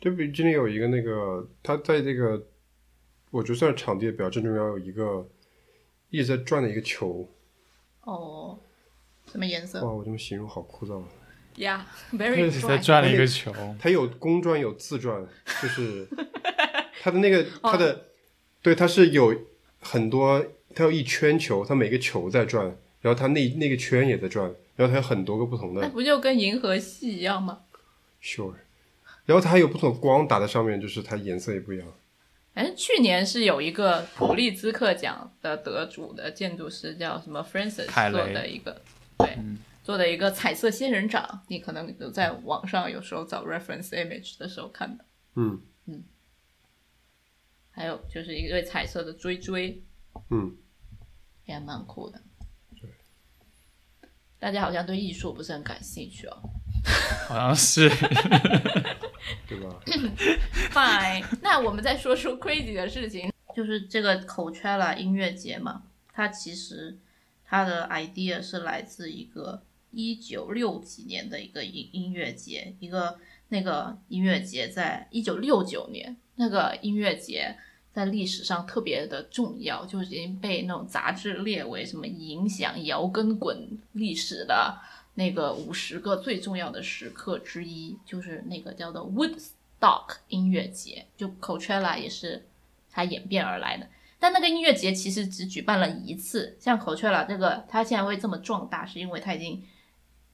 就比今年有一个那个，他在这个，我觉得算是场地的比较正中央有一个一直在转的一个球。哦，什么颜色？哇，我这么形容好枯燥啊！Yeah，very 在 dry。转了一个球，它有公转有自转，就是它的那个它的对它是有很多，它有一圈球，它每个球在转，然后它那那个圈也在转，然后它有很多个不同的那不就跟银河系一样吗？sure，然后它还有不同的光打在上面，就是它颜色也不一样。反正去年是有一个普利兹克奖的得主的建筑师叫什么 Francis 做的一个，对，做的一个彩色仙人掌，你可能有在网上有时候找 reference image 的时候看到。嗯还有就是一对彩色的追追，嗯，也蛮酷的。大家好像对艺术不是很感兴趣哦。好像是 对吧？Fine，那我们再说说 crazy 的事情，就是这个 Coachella 音乐节嘛，它其实它的 idea 是来自一个一九六几年的一个音音乐节，一个那个音乐节在一九六九年，那个音乐节在历史上特别的重要，就是已经被那种杂志列为什么影响摇滚滚历史的那个五十个最重要的时刻之一，就是那个叫做 Woodstock 音乐节，就 Coachella 也是它演变而来的。但那个音乐节其实只举办了一次，像 Coachella 这个，它现在会这么壮大，是因为它已经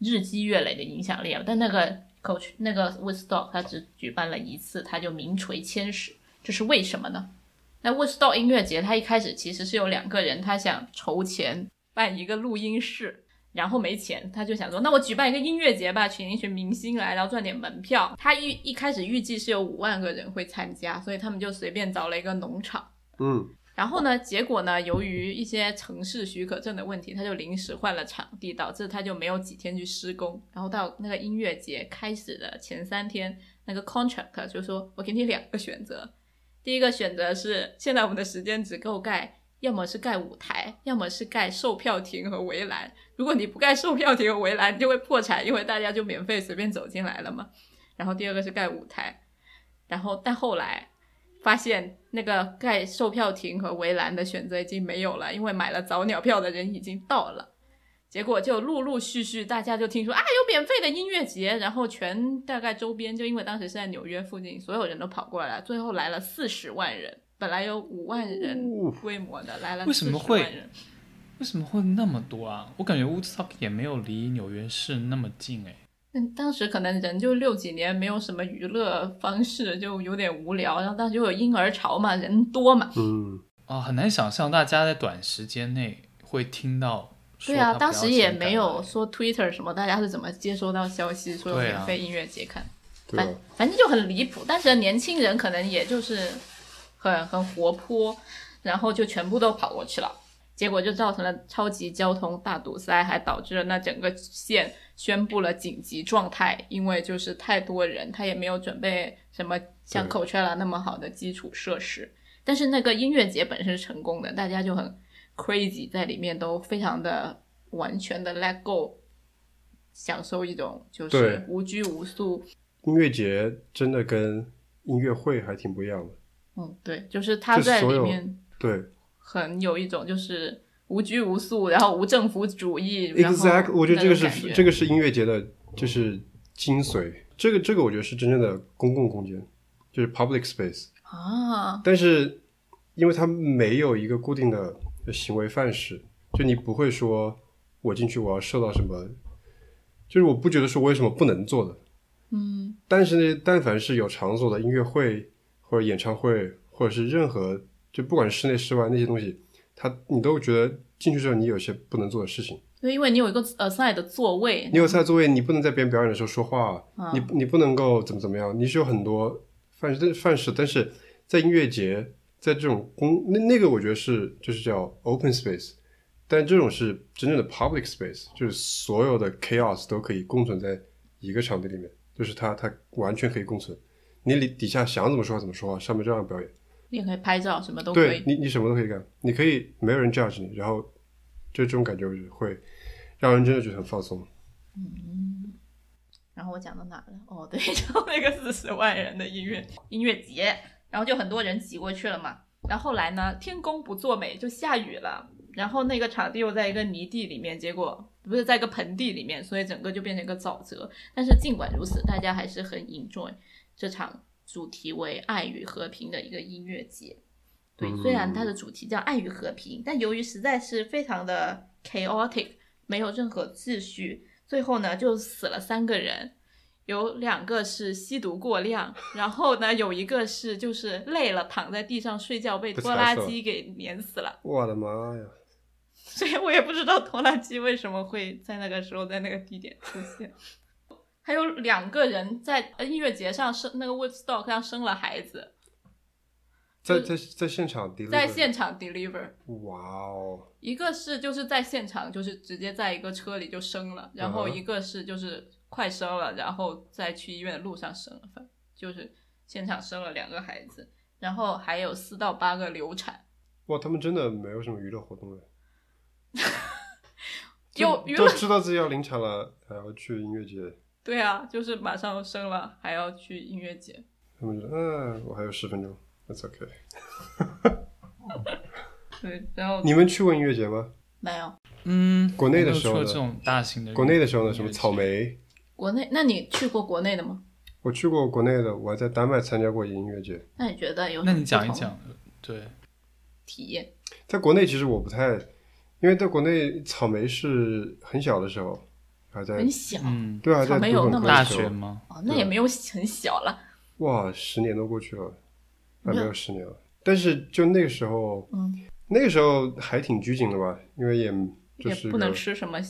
日积月累的影响力了。但那个 Coach 那个 Woodstock 它只举办了一次，它就名垂千史，这是为什么呢？那 Woodstock 音乐节，它一开始其实是有两个人，他想筹钱办一个录音室，然后没钱，他就想说，那我举办一个音乐节吧，请一群明星来，然后赚点门票。他预一开始预计是有五万个人会参加，所以他们就随便找了一个农场。嗯然后呢，结果呢，由于一些城市许可证的问题，他就临时换了场地，导致他就没有几天去施工。然后到那个音乐节开始的前三天，那个 contract 就说：“我给你两个选择，第一个选择是现在我们的时间只够盖，要么是盖舞台，要么是盖售票亭和围栏。如果你不盖售票亭和围栏，你就会破产，因为大家就免费随便走进来了嘛。然后第二个是盖舞台，然后但后来发现那个盖售票亭和围栏的选择已经没有了，因为买了早鸟票的人已经到了。结果就陆陆续续，大家就听说啊有免费的音乐节，然后全大概周边就因为当时是在纽约附近，所有人都跑过来了，最后来了四十万人，本来有五万人哦规模的，来了为什么会万人？为什么会那么多啊？我感觉 Woodstock 也没有离纽约市那么近哎。嗯，当时可能人就六几年，没有什么娱乐方式，就有点无聊。然后当时又有婴儿潮嘛，人多嘛。嗯，啊，很难想象大家在短时间内会听到说对啊，当时也没有说 Twitter 什么，大家是怎么接收到消息说有免费音乐节看？反？反正就很离谱。当时的年轻人可能也就是很很活泼，然后就全部都跑过去了，结果就造成了超级交通大堵塞，还导致了那整个县宣布了紧急状态，因为就是太多人，他也没有准备什么像对 Coachella 那么好的基础设施。但是那个音乐节本身是成功的，大家就很 crazy，在里面都非常的完全的 let go，享受一种就是无拘无束，音乐节真的跟音乐会还挺不一样的。嗯，对，就是他在里面对很有一种就是无拘无束，然后无政府主义。，exact，我觉得这个是这个是音乐节的，就是精髓。这个这个我觉得是真正的公共空间，就是 public space。啊，但是因为它没有一个固定的行为范式，就你不会说我进去我要受到什么，就是我不觉得说我有什么不能做的。嗯，但是呢，但凡是有场所的音乐会或者演唱会，或者是任何就不管是室内室外那些东西，他你都觉得进去之后你有些不能做的事情。对，因为你有一个 aside 的座位，你有 side 座位，你不能在别人表演的时候说话，嗯你你不能够怎么怎么样，你是有很多范式范式，但是在音乐节，在这种公那那个我觉得是就是叫 open space，但这种是真正的 public space，就是所有的 chaos 都可以共存在一个场地里面，就是它它完全可以共存，你里底下想怎么说话怎么说话，上面照样表演，你也可以拍照，什么都可以。对你你什么都可以干，你可以没有人 judge 你，然后就这种感觉会让人真的觉得很放松。嗯然后我讲到哪了？哦，对，就那个四十万人的音乐音乐节，然后就很多人挤过去了嘛。然后后来呢，天公不作美，就下雨了。然后那个场地又在一个泥地里面，结果不是在一个盆地里面，所以整个就变成一个沼泽。但是尽管如此，大家还是很 enjoy 这场主题为爱与和平的一个音乐节。对，虽然它的主题叫爱与和平，但由于实在是非常的 chaotic，没有任何秩序，最后呢就死了三个人。有两个是吸毒过量，然后呢，有一个是就是累了躺在地上睡觉，被被拖拉机给碾死了。我的妈呀！所以我也不知道拖拉机为什么会在那个时候在那个地点出现。还有两个人在呃音乐节上生那个 Woodstock 上生了孩子，在在在现场 deliver 在现场 deliver。哇哦，一个是就是在现场就是直接在一个车里就生了，然后一个是就是快生了，然后在去医院的路上生了，反就是现场生了两个孩子，然后还有四到八个流产。哇，他们真的没有什么娱乐活动哎。就有都知道自己要临产了，还要去音乐节，对啊，就是马上生了还要去音乐节。他们说嗯，我还有十分钟，That's OK。对，然后你们去过音乐节吗？没有嗯，国内的时候呢这种大型的，国内的时候呢，什么草，莓，国内，那你去过国内的吗？我去过国内的，我还在丹麦参加过音乐节。那你觉得有那你讲一讲，对，体验？在国内其实我不太，因为在国内草莓是很小的时候，还在很小、嗯，对啊，草在读莓有那么大学吗？哦，那也没有很小了。哇，十年都过去了，还没有十年了。但是就那个时候，嗯，那个时候还挺拘谨的吧，因为也就是也不能吃什么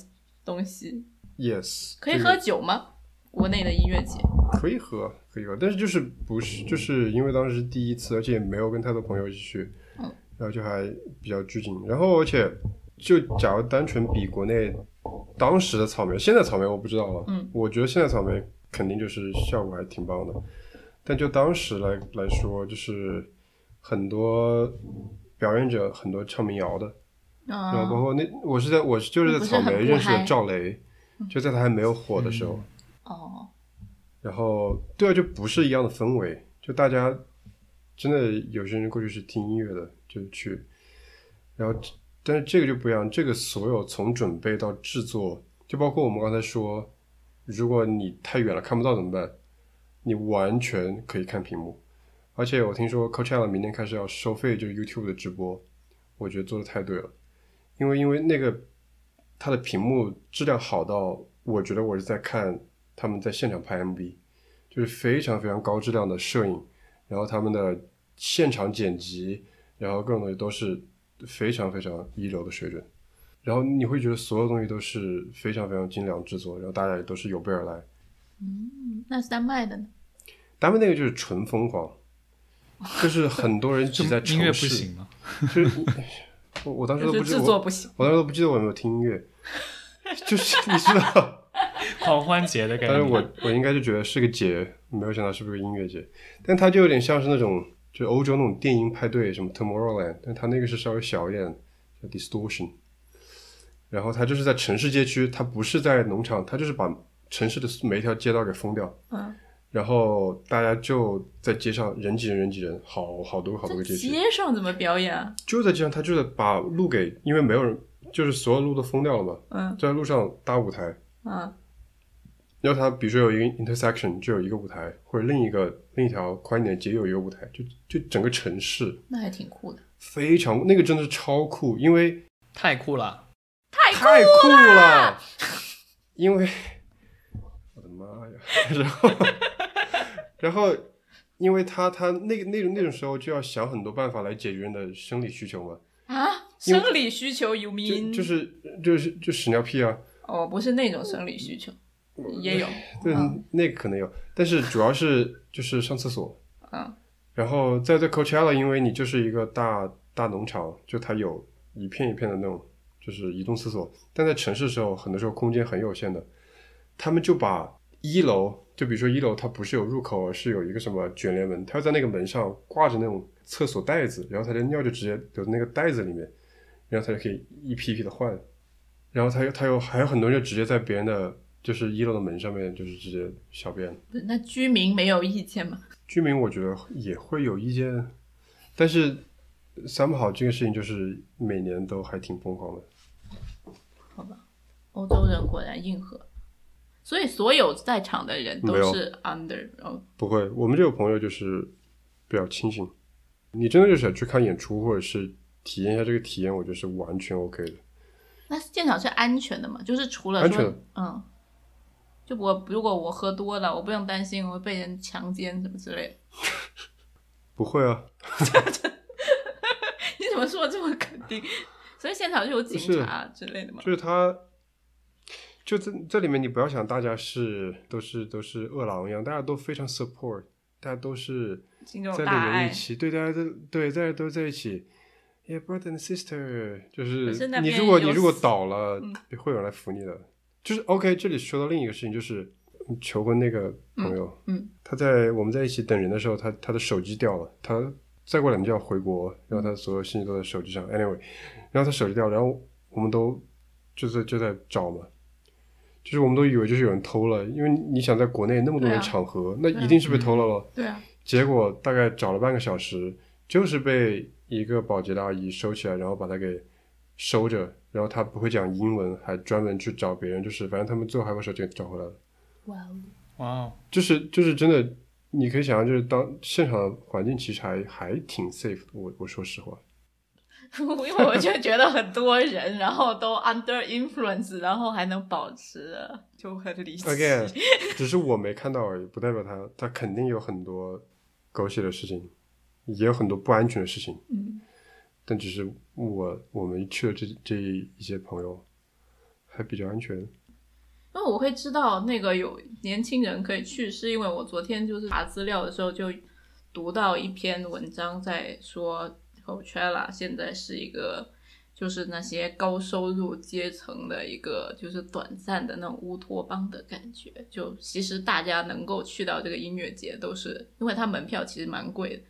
东西，Yes，可以喝酒吗？国内的音乐节，可以喝，可以喝，但是就是不是，就是因为当时是第一次，而且也没有跟太多朋友一起去，嗯，然后就还比较拘谨。然后而且就假如单纯比国内当时的草莓，现在草莓我不知道了，嗯，我觉得现在草莓肯定就是效果还挺棒的，但就当时来来说，就是很多表演者，很多唱民谣的，然后包嗯，括那我是在我是就是在草莓认识的赵雷，就在他还没有火的时候。哦，然后对啊，就不是一样的氛围，就大家真的有些人过去是听音乐的，就去，然后但是这个就不一样，这个所有从准备到制作，就包括我们刚才说，如果你太远了看不到怎么办？你完全可以看屏幕，而且我听说 Coachella 明天开始要收费，就是 YouTube 的直播，我觉得做的太对了，因为因为那个它的屏幕质量好到，我觉得我是在看他们在现场拍 MV，就是非常非常高质量的摄影，然后他们的现场剪辑，然后各种东西都是非常非常一流的水准，然后你会觉得所有东西都是非常非常精良制作，然后大家也都是有备而来。嗯那是丹麦的呢？丹麦那个就是纯疯狂，就是很多人挤在 音乐城市，不行吗？就是我我当时都不知道，我制作不行。我当时都不记得我有没有听音乐，就是你知道。狂欢节的感觉。但是我我应该就觉得是个节，没有想到是不是个音乐节，但它就有点像是那种就欧洲那种电音派对，什么 Tomorrowland，但它那个是稍微小一点，叫 Distortion。然后它就是在城市街区，它不是在农场，它就是把城市的每一条街道给封掉，嗯，然后大家就在街上人挤人人挤人，好好多好多个街区，街上怎么表演啊？就在街上，他就是把路给，因为没有人，就是所有路都封掉了嘛，嗯。就在路上搭舞台，嗯，然后它比如说有一个 intersection 就有一个舞台，或者另一个另一条宽一点的街有一个舞台，就就整个城市。那还挺酷的。非常那个真的是超酷，因为太酷了，太太酷了，因为我的妈呀，然后 然后因为他他那个那种那种时候就要想很多办法来解决人的生理需求嘛，啊！生理需求有就名就是就是就屎尿屁啊，哦，不是那种生理需求，也有。对，嗯。那个可能有，但是主要是就是上厕所。嗯。然后在这 Coachella，因为你就是一个大大农场，就它有一片一片的那种就是移动厕所，但在城市的时候，很多时候空间很有限的，他们就把一楼，就比如说一楼它不是有入口，而是有一个什么卷帘门，它要在那个门上挂着那种厕所袋子，然后它的尿就直接流到那个袋子里面，然后他就可以一批一批的换，然后他又他又还有很多人就直接在别人的就是一楼的门上面就是直接小便。那居民没有意见吗？居民我觉得也会有意见，但是 somehow 这个事情就是每年都还挺疯狂的。好吧，欧洲人果然硬核，所以所有在场的人都是 under 哦，不会，我们这个朋友就是比较清醒。你真的就是想去看演出，或者是体验一下这个体验，我觉得是完全 OK 的。那现场是安全的嘛？就是除了说安全，嗯，就我如果我喝多了，我不用担心我会被人强奸什么之类的。不会啊，你怎么说得这么肯定？所以现场就有警察之类的嘛？就是他，就这这里面，你不要想大家是都是都是饿狼一样，大家都非常 support，大家都是在里面一。起，对，大家都对，大家都在一起。Yeah, brother and sister，就是你如果你如果倒了，嗯会有人来扶你的。就是 OK，这里说到另一个事情，就是求婚那个朋友，嗯他在我们在一起等人的时候，他他的手机掉了，他再过两天就要回国，然后他所有信息都在手机上。Anyway，然后他手机掉了，然后我们都就在就在找嘛，就是我们都以为就是有人偷了，因为你想在国内那么多人场合，那一定是被偷了咯。对啊，结果大概找了半个小时，就是被一个保洁的阿姨收起来，然后把它给收着，然后她不会讲英文，还专门去找别人，就是反正他们最后还把手机给找回来了。哇哦，哇哦，就是就是真的，你可以想象，就是当现场的环境其实还还挺 safe 的。我我说实话，因为我就觉得很多人，然后都 under influence，然后还能保持，就很离奇。again，只是我没看到而已，不代表他他肯定有很多狗血的事情，也有很多不安全的事情。嗯，但只是我我们去的这这一些朋友还比较安全。因为我会知道那个有年轻人可以去，是因为我昨天就是查资料的时候就读到一篇文章在说 Coachella 现在是一个就是那些高收入阶层的一个就是短暂的那种乌托邦的感觉。就其实大家能够去到这个音乐节，都是因为它门票其实蛮贵的，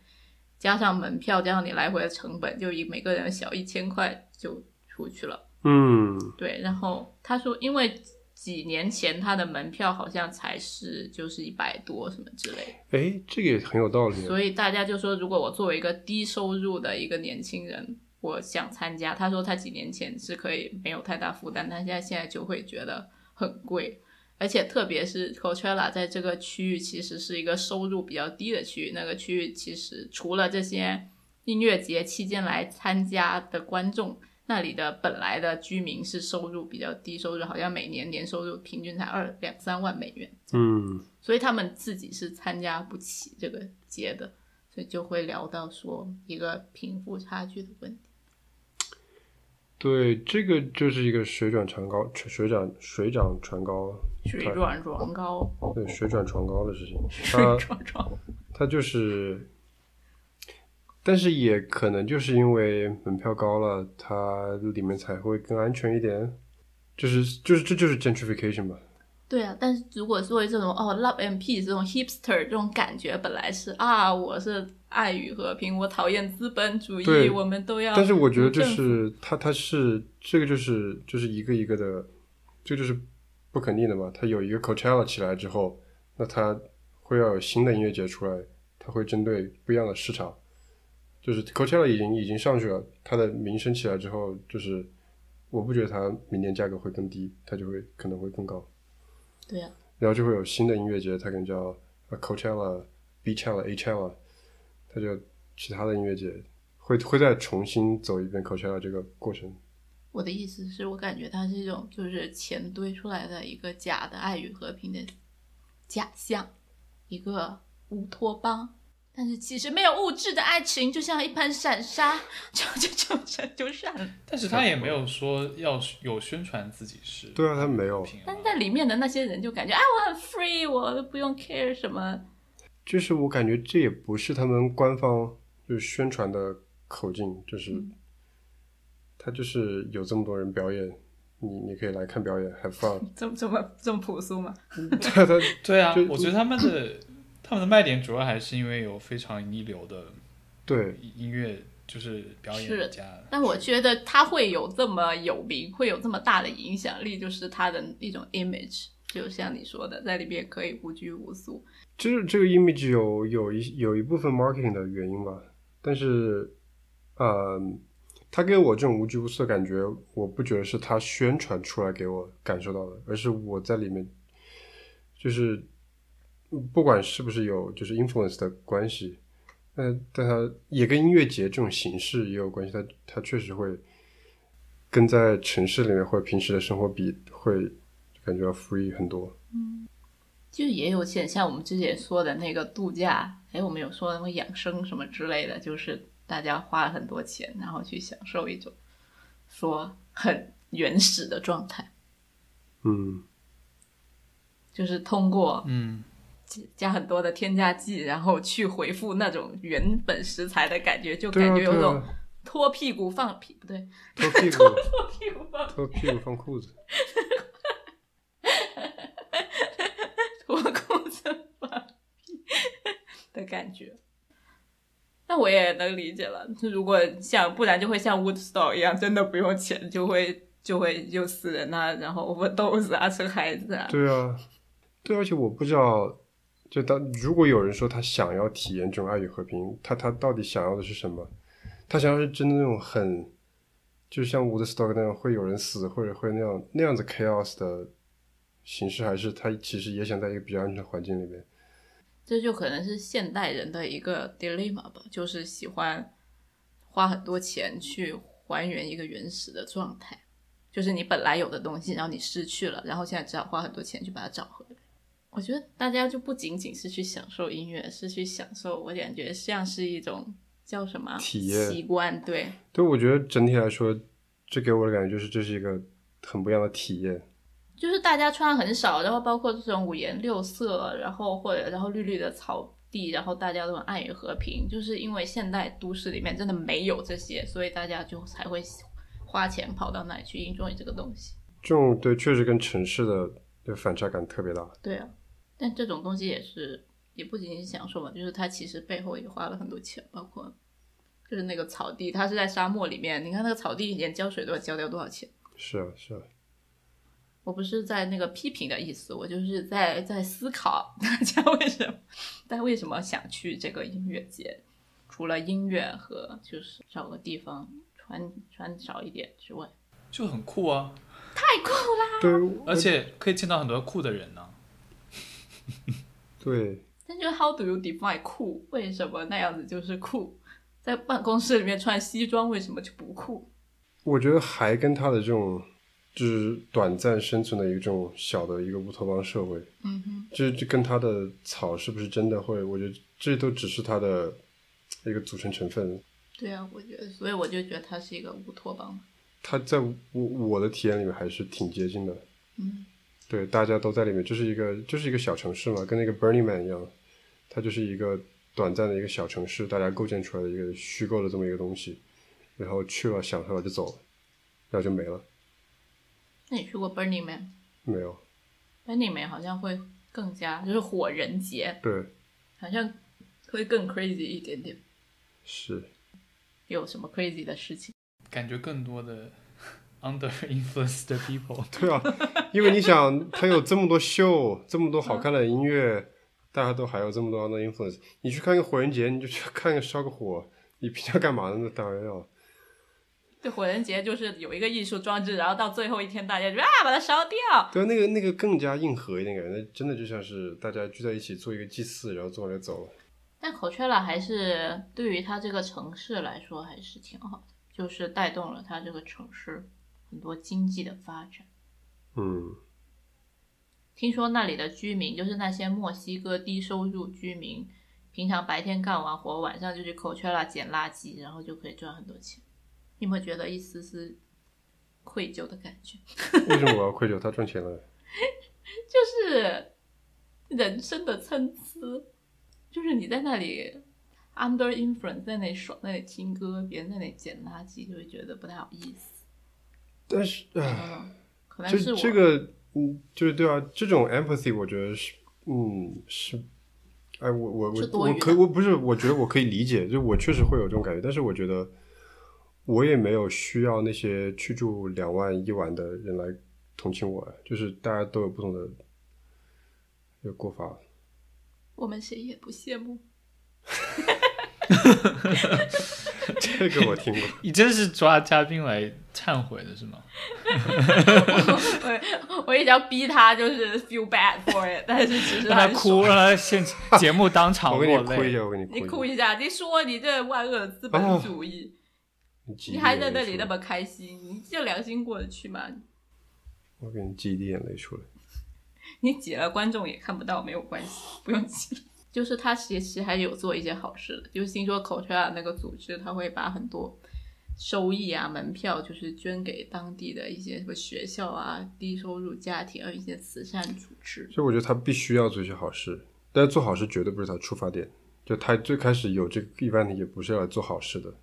加上门票加上你来回的成本，就以每个人小一千块就出去了。嗯，对，然后他说，因为几年前他的门票好像才是就是一百多什么之类，哎，这个也很有道理。所以大家就说，如果我作为一个低收入的一个年轻人，我想参加，他说他几年前是可以没有太大负担，但现在现在就会觉得很贵，而且特别是 Coachella 在这个区域其实是一个收入比较低的区域，那个区域其实除了这些音乐节期间来参加的观众。那里的本来的居民是收入比较低，收入好像每年年收入平均才二两三万美元，嗯，所以他们自己是参加不起这个节的，所以就会聊到说一个贫富差距的问题。对，这个就是一个水涨船高，水涨水涨船高，水转船高，对，水转船高的事情。水它涨船高。它就是，但是也可能就是因为门票高了，它里面才会更安全一点。就是就是这就是 gentrification 吧。对啊，但是如果作为这种哦 love and peace 这种 hipster 这种感觉，本来是啊，我是爱与和平，我讨厌资本主义，我们都要。但是我觉得就是它它是这个就是就是一个一个的，这就是不肯定的嘛。它有一个 Coachella 起来之后，那它会要有新的音乐节出来，它会针对不一样的市场。就是 Coachella 已经已经上去了，它的名声起来之后，就是我不觉得它明年价格会更低，它就会可能会更高。对啊，然后就会有新的音乐节，它可能叫呃 Coachella、Beachella、Achella，它就其他的音乐节会会再重新走一遍 Coachella 这个过程。我的意思是我感觉它是一种就是钱堆出来的一个假的爱与和平的假象，一个乌托邦。但是其实没有物质的爱情，就像一盘散沙，就就就就就散了。但是他也没有说要有宣传自己是对啊他没有但是在里面的那些人就感觉，哎，我很 free，我都不用 care 什么。就是我感觉这也不是他们官方就是宣传的口径，就是、他就是有这么多人表演，你你可以来看表演，have fun。这么这么这么朴素吗？对 对，对啊，我觉得他们的他们的卖点主要还是因为有非常一流的对音乐，就是表演家。但我觉得他会有这么有名，会有这么大的影响力，就是他的一种 image，就像你说的，在里边可以无拘无束。就是这个 image 有有一有一部分 marketing 的原因吧，但是，呃，他给我这种无拘无束的感觉，我不觉得是他宣传出来给我感受到的，而是我在里面，就是不管是不是有就是 influence 的关系，但但他也跟音乐节这种形式也有关系，它它确实会跟在城市里面或者平时的生活比，会感觉要 free 很多。就也有点像我们之前说的那个度假，哎，我们有说那个养生什么之类的，就是大家花了很多钱，然后去享受一种说很原始的状态，嗯，就是通过嗯，加很多的添加剂，然后去回复那种原本食材的感觉，就感觉有种啊，脱屁股放屁，不对，脱屁股，脱屁股放脱屁股放裤子。脱裤子放屁的感觉。那我也能理解了，如果像不然就会像 Woodstock 一样，真的不用钱就会就会就死人啊，然后 overdose 啊，生孩子啊。对啊，对，而且我不知道，就当如果有人说他想要体验这种爱与和平，他他到底想要的是什么？他想要是真的那种很，就像 Woodstock 那样会有人死，或者会那样那样子 chaos 的形式，还是他其实也想在一个比较安全的环境里面？这就可能是现代人的一个 dilemma 吧，就是喜欢花很多钱去还原一个原始的状态，就是你本来有的东西，然后你失去了，然后现在只好花很多钱去把它找回来。我觉得大家就不仅仅是去享受音乐，是去享受，我感觉像是一种叫什么体验习惯，对，对，我觉得整体来说，这给我的感觉就是这是一个很不一样的体验。就是大家穿很少，然后包括这种五颜六色，然后或者然后绿绿的草地，然后大家都很爱与和平，就是因为现代都市里面真的没有这些，所以大家就才会花钱跑到那里去 enjoy 这个东西。这种对，确实跟城市的的反差感特别大。对啊，但这种东西也是也不仅仅是享受嘛，就是它其实背后也花了很多钱，包括就是那个草地，它是在沙漠里面，你看那个草地连浇水都要浇掉多少钱。是啊，是啊，我不是在那个批评的意思，我就是在在思考大家为什么，大家为什么想去这个音乐节？除了音乐和就是找个地方穿穿少一点之外，就很酷啊，太酷啦！对，而且可以见到很多酷的人呢、对，但就是 How do you define 酷？为什么那样子就是酷？在办公室里面穿西装为什么就不酷？我觉得还跟他的这种就是短暂生存的一种小的一个乌托邦社会，嗯哼，这这跟它的草是不是真的会？我觉得这都只是它的一个组成成分。对啊，我觉得，所以我就觉得它是一个乌托邦。它在我我的体验里面还是挺接近的。嗯，对，大家都在里面，就是一个就是一个小城市嘛，跟那个 Burning Man 一样，它就是一个短暂的一个小城市，大家构建出来的一个虚构的这么一个东西，然后去了享受了就走了，然后就没了，那你去过 Burning Man？Burning 没有。Man 好像会更加就是火人节，对，好像会更 crazy 一点点。是，有什么 crazy 的事情？感觉更多的 under influence 的 people。对啊，因为你想，它有这么多秀，这么多好看的音乐，大家都还有这么多 under influence，你去看个火人节，你就去看个烧个火，你平常干嘛呢？那当然要。对，火人节就是有一个艺术装置，然后到最后一天，大家就啊把它烧掉。对啊，那个那个更加硬核一点感觉，那真的就像是大家聚在一起做一个祭祀，然后做完就走了。但 Coachella 还是对于它这个城市来说还是挺好的，就是带动了它这个城市很多经济的发展。嗯，听说那里的居民，就是那些墨西哥低收入居民，平常白天干完活，晚上就去 Coachella 捡垃圾，然后就可以赚很多钱。你有没有觉得一丝丝愧疚的感觉？为什么我要愧疚？他赚钱了。就是人生的参差，就是你在那里 under influence，在那里爽，在那里听歌，别人在那里捡垃圾，就会觉得不太好意思。但是，唉，嗯，可能这是我这个，嗯，就是对啊，这种 empathy，我觉得是，嗯，是，哎，我我我我可我不是，我觉得我可以理解，就我确实会有这种感觉，但是我觉得我也没有需要那些去住两万一晚的人来同情我，就是大家都有不同的一个过法。我们谁也不羡慕。这个我听过。你真是抓嘉宾来忏悔的是吗？我我一直要逼他，就是 feel bad for it，但是其实让他哭，爽。让他现节目当场我给。你哭一下，我给你你哭哭一下，你说你这万恶的资本主义，你还在那里那么开心，你这良心过得去吗？我给你挤一滴眼泪出来。你挤了，观众也看不到，没有关系，不用挤。就是他其实还有做一些好事的，就是听说 Coachella 那个组织，他会把很多收益啊、门票，就是捐给当地的一些什么学校啊、低收入家庭啊一些慈善组织。所以我觉得他必须要做一些好事，但是做好事绝对不是他出发点。就他最开始有这个 event 也不是要来做好事的，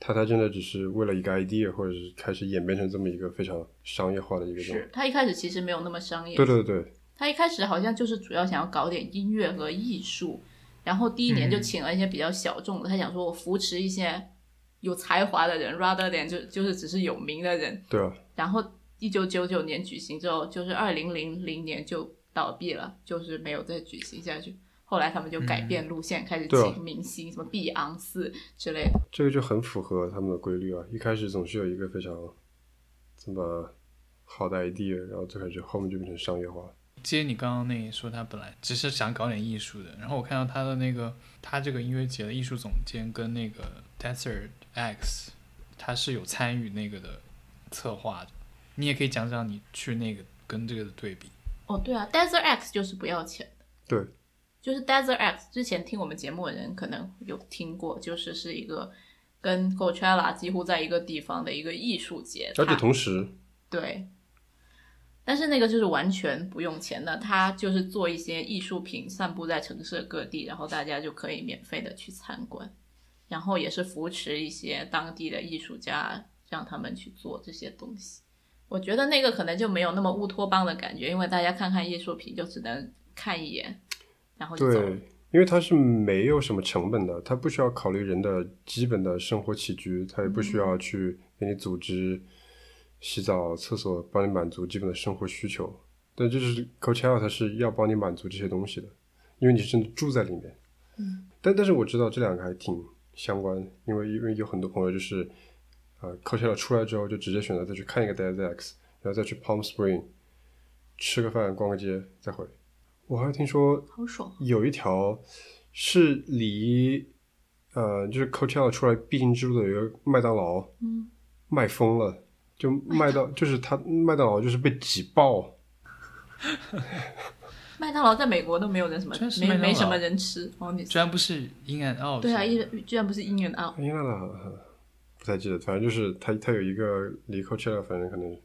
他他真的只是为了一个 idea，或者是开始演变成这么一个非常商业化的一个这种。是他一开始其实没有那么商业，对对对，他一开始好像就是主要想要搞点音乐和艺术，然后第一年就请了一些比较小众的，他想说我扶持一些有才华的人，rather than 就就是只是有名的人。对啊，然后一九九九年举行之后，就是二零零零年就倒闭了，就是没有再举行下去。后来他们就改变路线，开始请明星，什么碧昂斯之类的。这个就很符合他们的规律啊。一开始总是有一个非常这么好的 idea，然后最开始后面就变成商业化。接你刚刚那一说，他本来只是想搞点艺术的，然后我看到他的那个他这个音乐节的艺术总监跟那个 Desert X，他是有参与那个的策划的。你也可以讲讲你去那个跟这个的对比。哦，对啊，Desert X 就是不要钱的。对，就是 Desert X，之前听我们节目的人可能有听过，就是是一个跟 Coachella 几乎在一个地方的一个艺术节。而且同时，对，但是那个就是完全不用钱的，他就是做一些艺术品散布在城市各地，然后大家就可以免费的去参观，然后也是扶持一些当地的艺术家，让他们去做这些东西。我觉得那个可能就没有那么乌托邦的感觉，因为大家看看艺术品就只能看一眼，然后就走。对，因为它是没有什么成本的，它不需要考虑人的基本的生活起居，它也不需要去给你组织洗澡、厕所，帮你满足基本的生活需求。但就是 Coachella，它是要帮你满足这些东西的，因为你是真的住在里面。嗯，但但是我知道这两个还挺相关，因为因为有很多朋友就是，呃，Coachella 出来之后就直接选择再去看一个 Desert X，然后再去 Palm Spring 吃个饭、逛个街再回。我还听说好爽。有一条是离呃，就是 Coachella 出来必经之路的有一个麦当劳，嗯，卖疯了，就卖到就是他麦当劳就是被挤爆，麦当劳在美国都没有人什么没没什么人吃哦，你居然不是 In and Out，对啊，一居然不是 In and Out。In and Out，不太记得，反正就是他他有一个离 Coachella 反正可能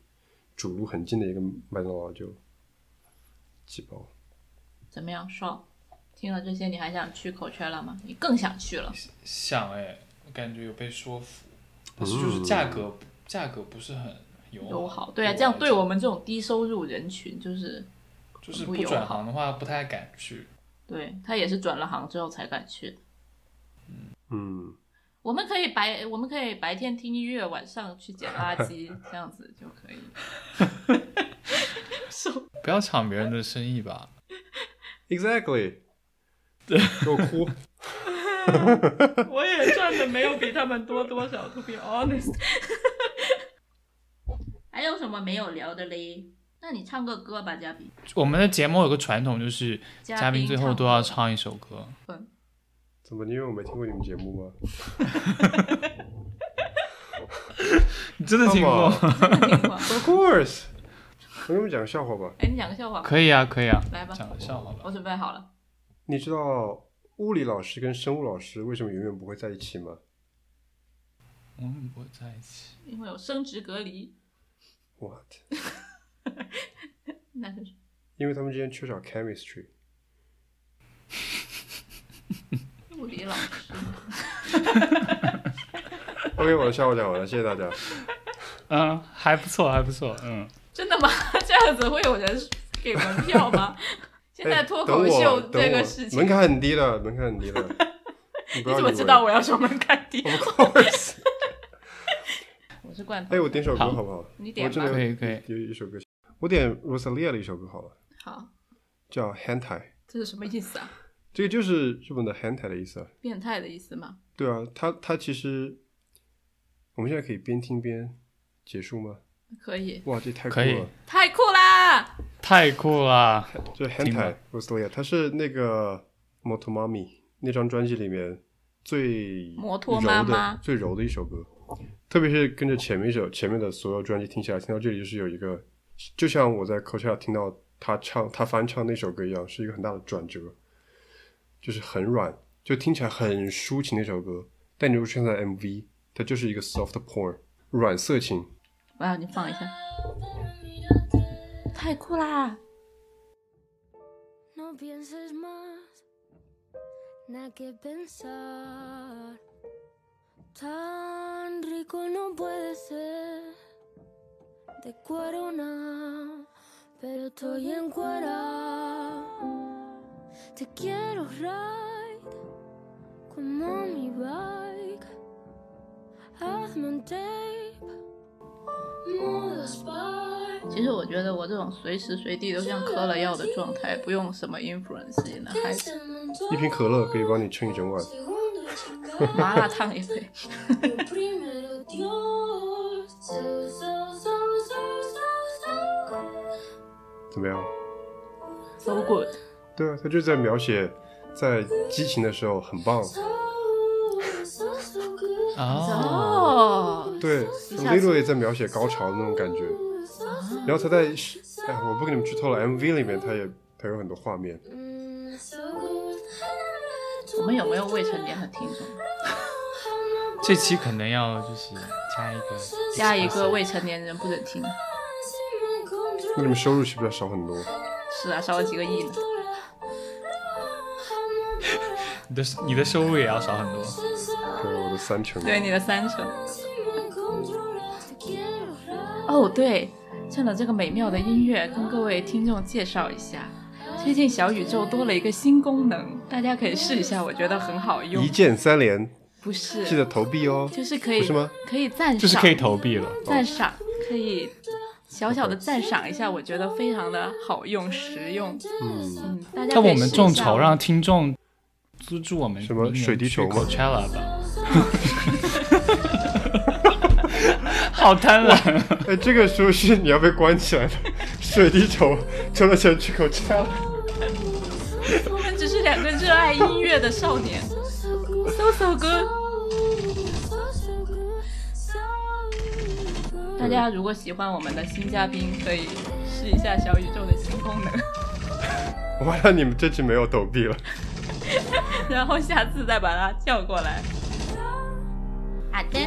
主路很近的一个麦当劳就挤爆。怎么样，爽？听了这些，你还想去 Coachella 吗？你更想去了。想哎，我感觉有被说服，但是就是价格、价格不是很友友好，对啊，这样对我们这种低收入人群，就是就是不转行的话不太敢去。对他也是转了行之后才敢去的。嗯，我们可以白，我们可以白天听音乐，晚上去捡垃圾，这样子就可以。不要抢别人的生意吧。Exactly，对，给我哭。我也赚的没有比他们多多少，to be honest。还有什么没有聊的嘞？那你唱个歌吧，嘉宾。我们的节目有个传统，就是嘉嘉宾最后都要唱一首歌。怎么？因为我没听过你们节目吗？你 真的听过。Of course，我给你们讲个笑话吧。哎，你讲个笑话吧。可以啊，可以啊，来吧讲个笑话吧。我准备好了。你知道物理老师跟生物老师为什么永远不会在一起吗？永远不会在一起。因为有生殖隔离，What？那是因为他们之间缺少 chemistry。物理老师。OK，我的笑话讲完了，谢谢大家。嗯，还不错，还不错。嗯，真的吗？这样子会有人给门票吗？现在哎脱口秀这个事情，门槛很低的，门槛很低的。你怎么知道我要说门槛低？Of course。我是罐头。哎，我点首歌好好不好？你点可以可以有一首歌，我点 Rosalia 的一首歌好了，好，叫《Hentai》。这是什么意思啊？这个就是日本的 hentai 的意思啊。变态的意思吗？对啊，它它其实我们现在可以边听边结束吗？可以，哇，这太酷可以了！太酷啦！太酷啦！这听 hentai 吧 r o s l i a 它是那个 Motomami 那张专辑里面最摩托柔的妈妈最柔的一首歌，特别是跟着前面一首前面的所有专辑听起来，听到这里就是有一个，就像我在 Coachella 听到他唱他翻唱那首歌一样，是一个很大的转折，就是很软，就听起来很抒情的一首歌，但你如果看它的 MV，它就是一个 soft porn 软色情。我要你放一下，太酷啦！No pienses más, nada que pensar. Tan rico no puede ser de corona, pero estoy en cuera. Te quiero ride como mi bike. Hazme un tape, modo spy. 其实我觉得我这种随时随地都像嗑了药的状态，不用什么 influence 也能嗨。一瓶可乐可以帮你撑一整晚。麻辣烫也可以。Primero Dios, so, so, so, so, so, so. 怎么样？So good，对啊，他就在描写在激情的时候很棒。哦，对一下子，Lilo 也在描写高潮的那种感觉。然后他在，哎，我不跟你们剧透了，MV 里面他也他有很多画面。Mm. 我们有没有未成年的听众？这期可能要就是加一个 加一个未成年人不准听。那你们收入岂不是要少很多？是啊，少了几个亿呢。你的你的收入也要少很多。对，我的三成。对，你的三成。哦，对，趁着这个美妙的音乐，跟各位听众介绍一下，最近小宇宙多了一个新功能，大家可以试一下，我觉得很好用一。键三连，不是，记得投币哦。就是可以，不是吗？可以赞赏，就是可以投币了。赞赏，可以小小的赞赏一下，我觉得非常的好用实用。嗯，嗯，大家那我们可以试一下哦众筹让听众资助我们什么水滴筹吗 Coachella 吧。好贪婪，哎，这个时候是你要被关起来的。水滴筹筹了钱去口腔。我们只是两个热爱音乐的少年。大家如果喜欢我们的新嘉宾，可以试一下小宇宙的新功能，完了，你们这期没有抖币了。然后下次再把他叫过来。好的，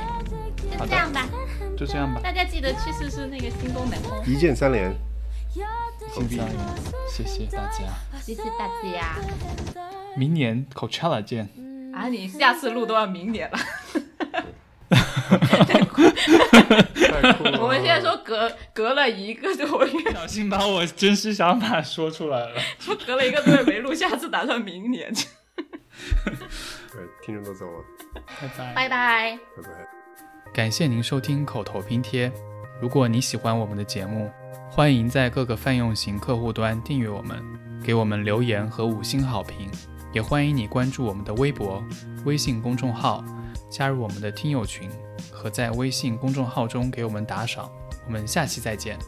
就这样吧。就这样吧。大家记得去试试那个新功能哦。一键三连，新币，谢谢大家，谢谢大家。明年 Coachella 见。啊，你下次录都要明年了。太酷了。我们现在说隔隔了一个多月，不小心把我真实想法说出来了。说隔了一个多月没录，下次打算明年。对，听众都走了，拜拜。拜拜。拜拜。感谢您收听口头拼贴。如果你喜欢我们的节目，欢迎在各个泛用型客户端订阅我们，给我们留言和五星好评。也欢迎你关注我们的微博、微信公众号，加入我们的听友群，和在微信公众号中给我们打赏。我们下期再见。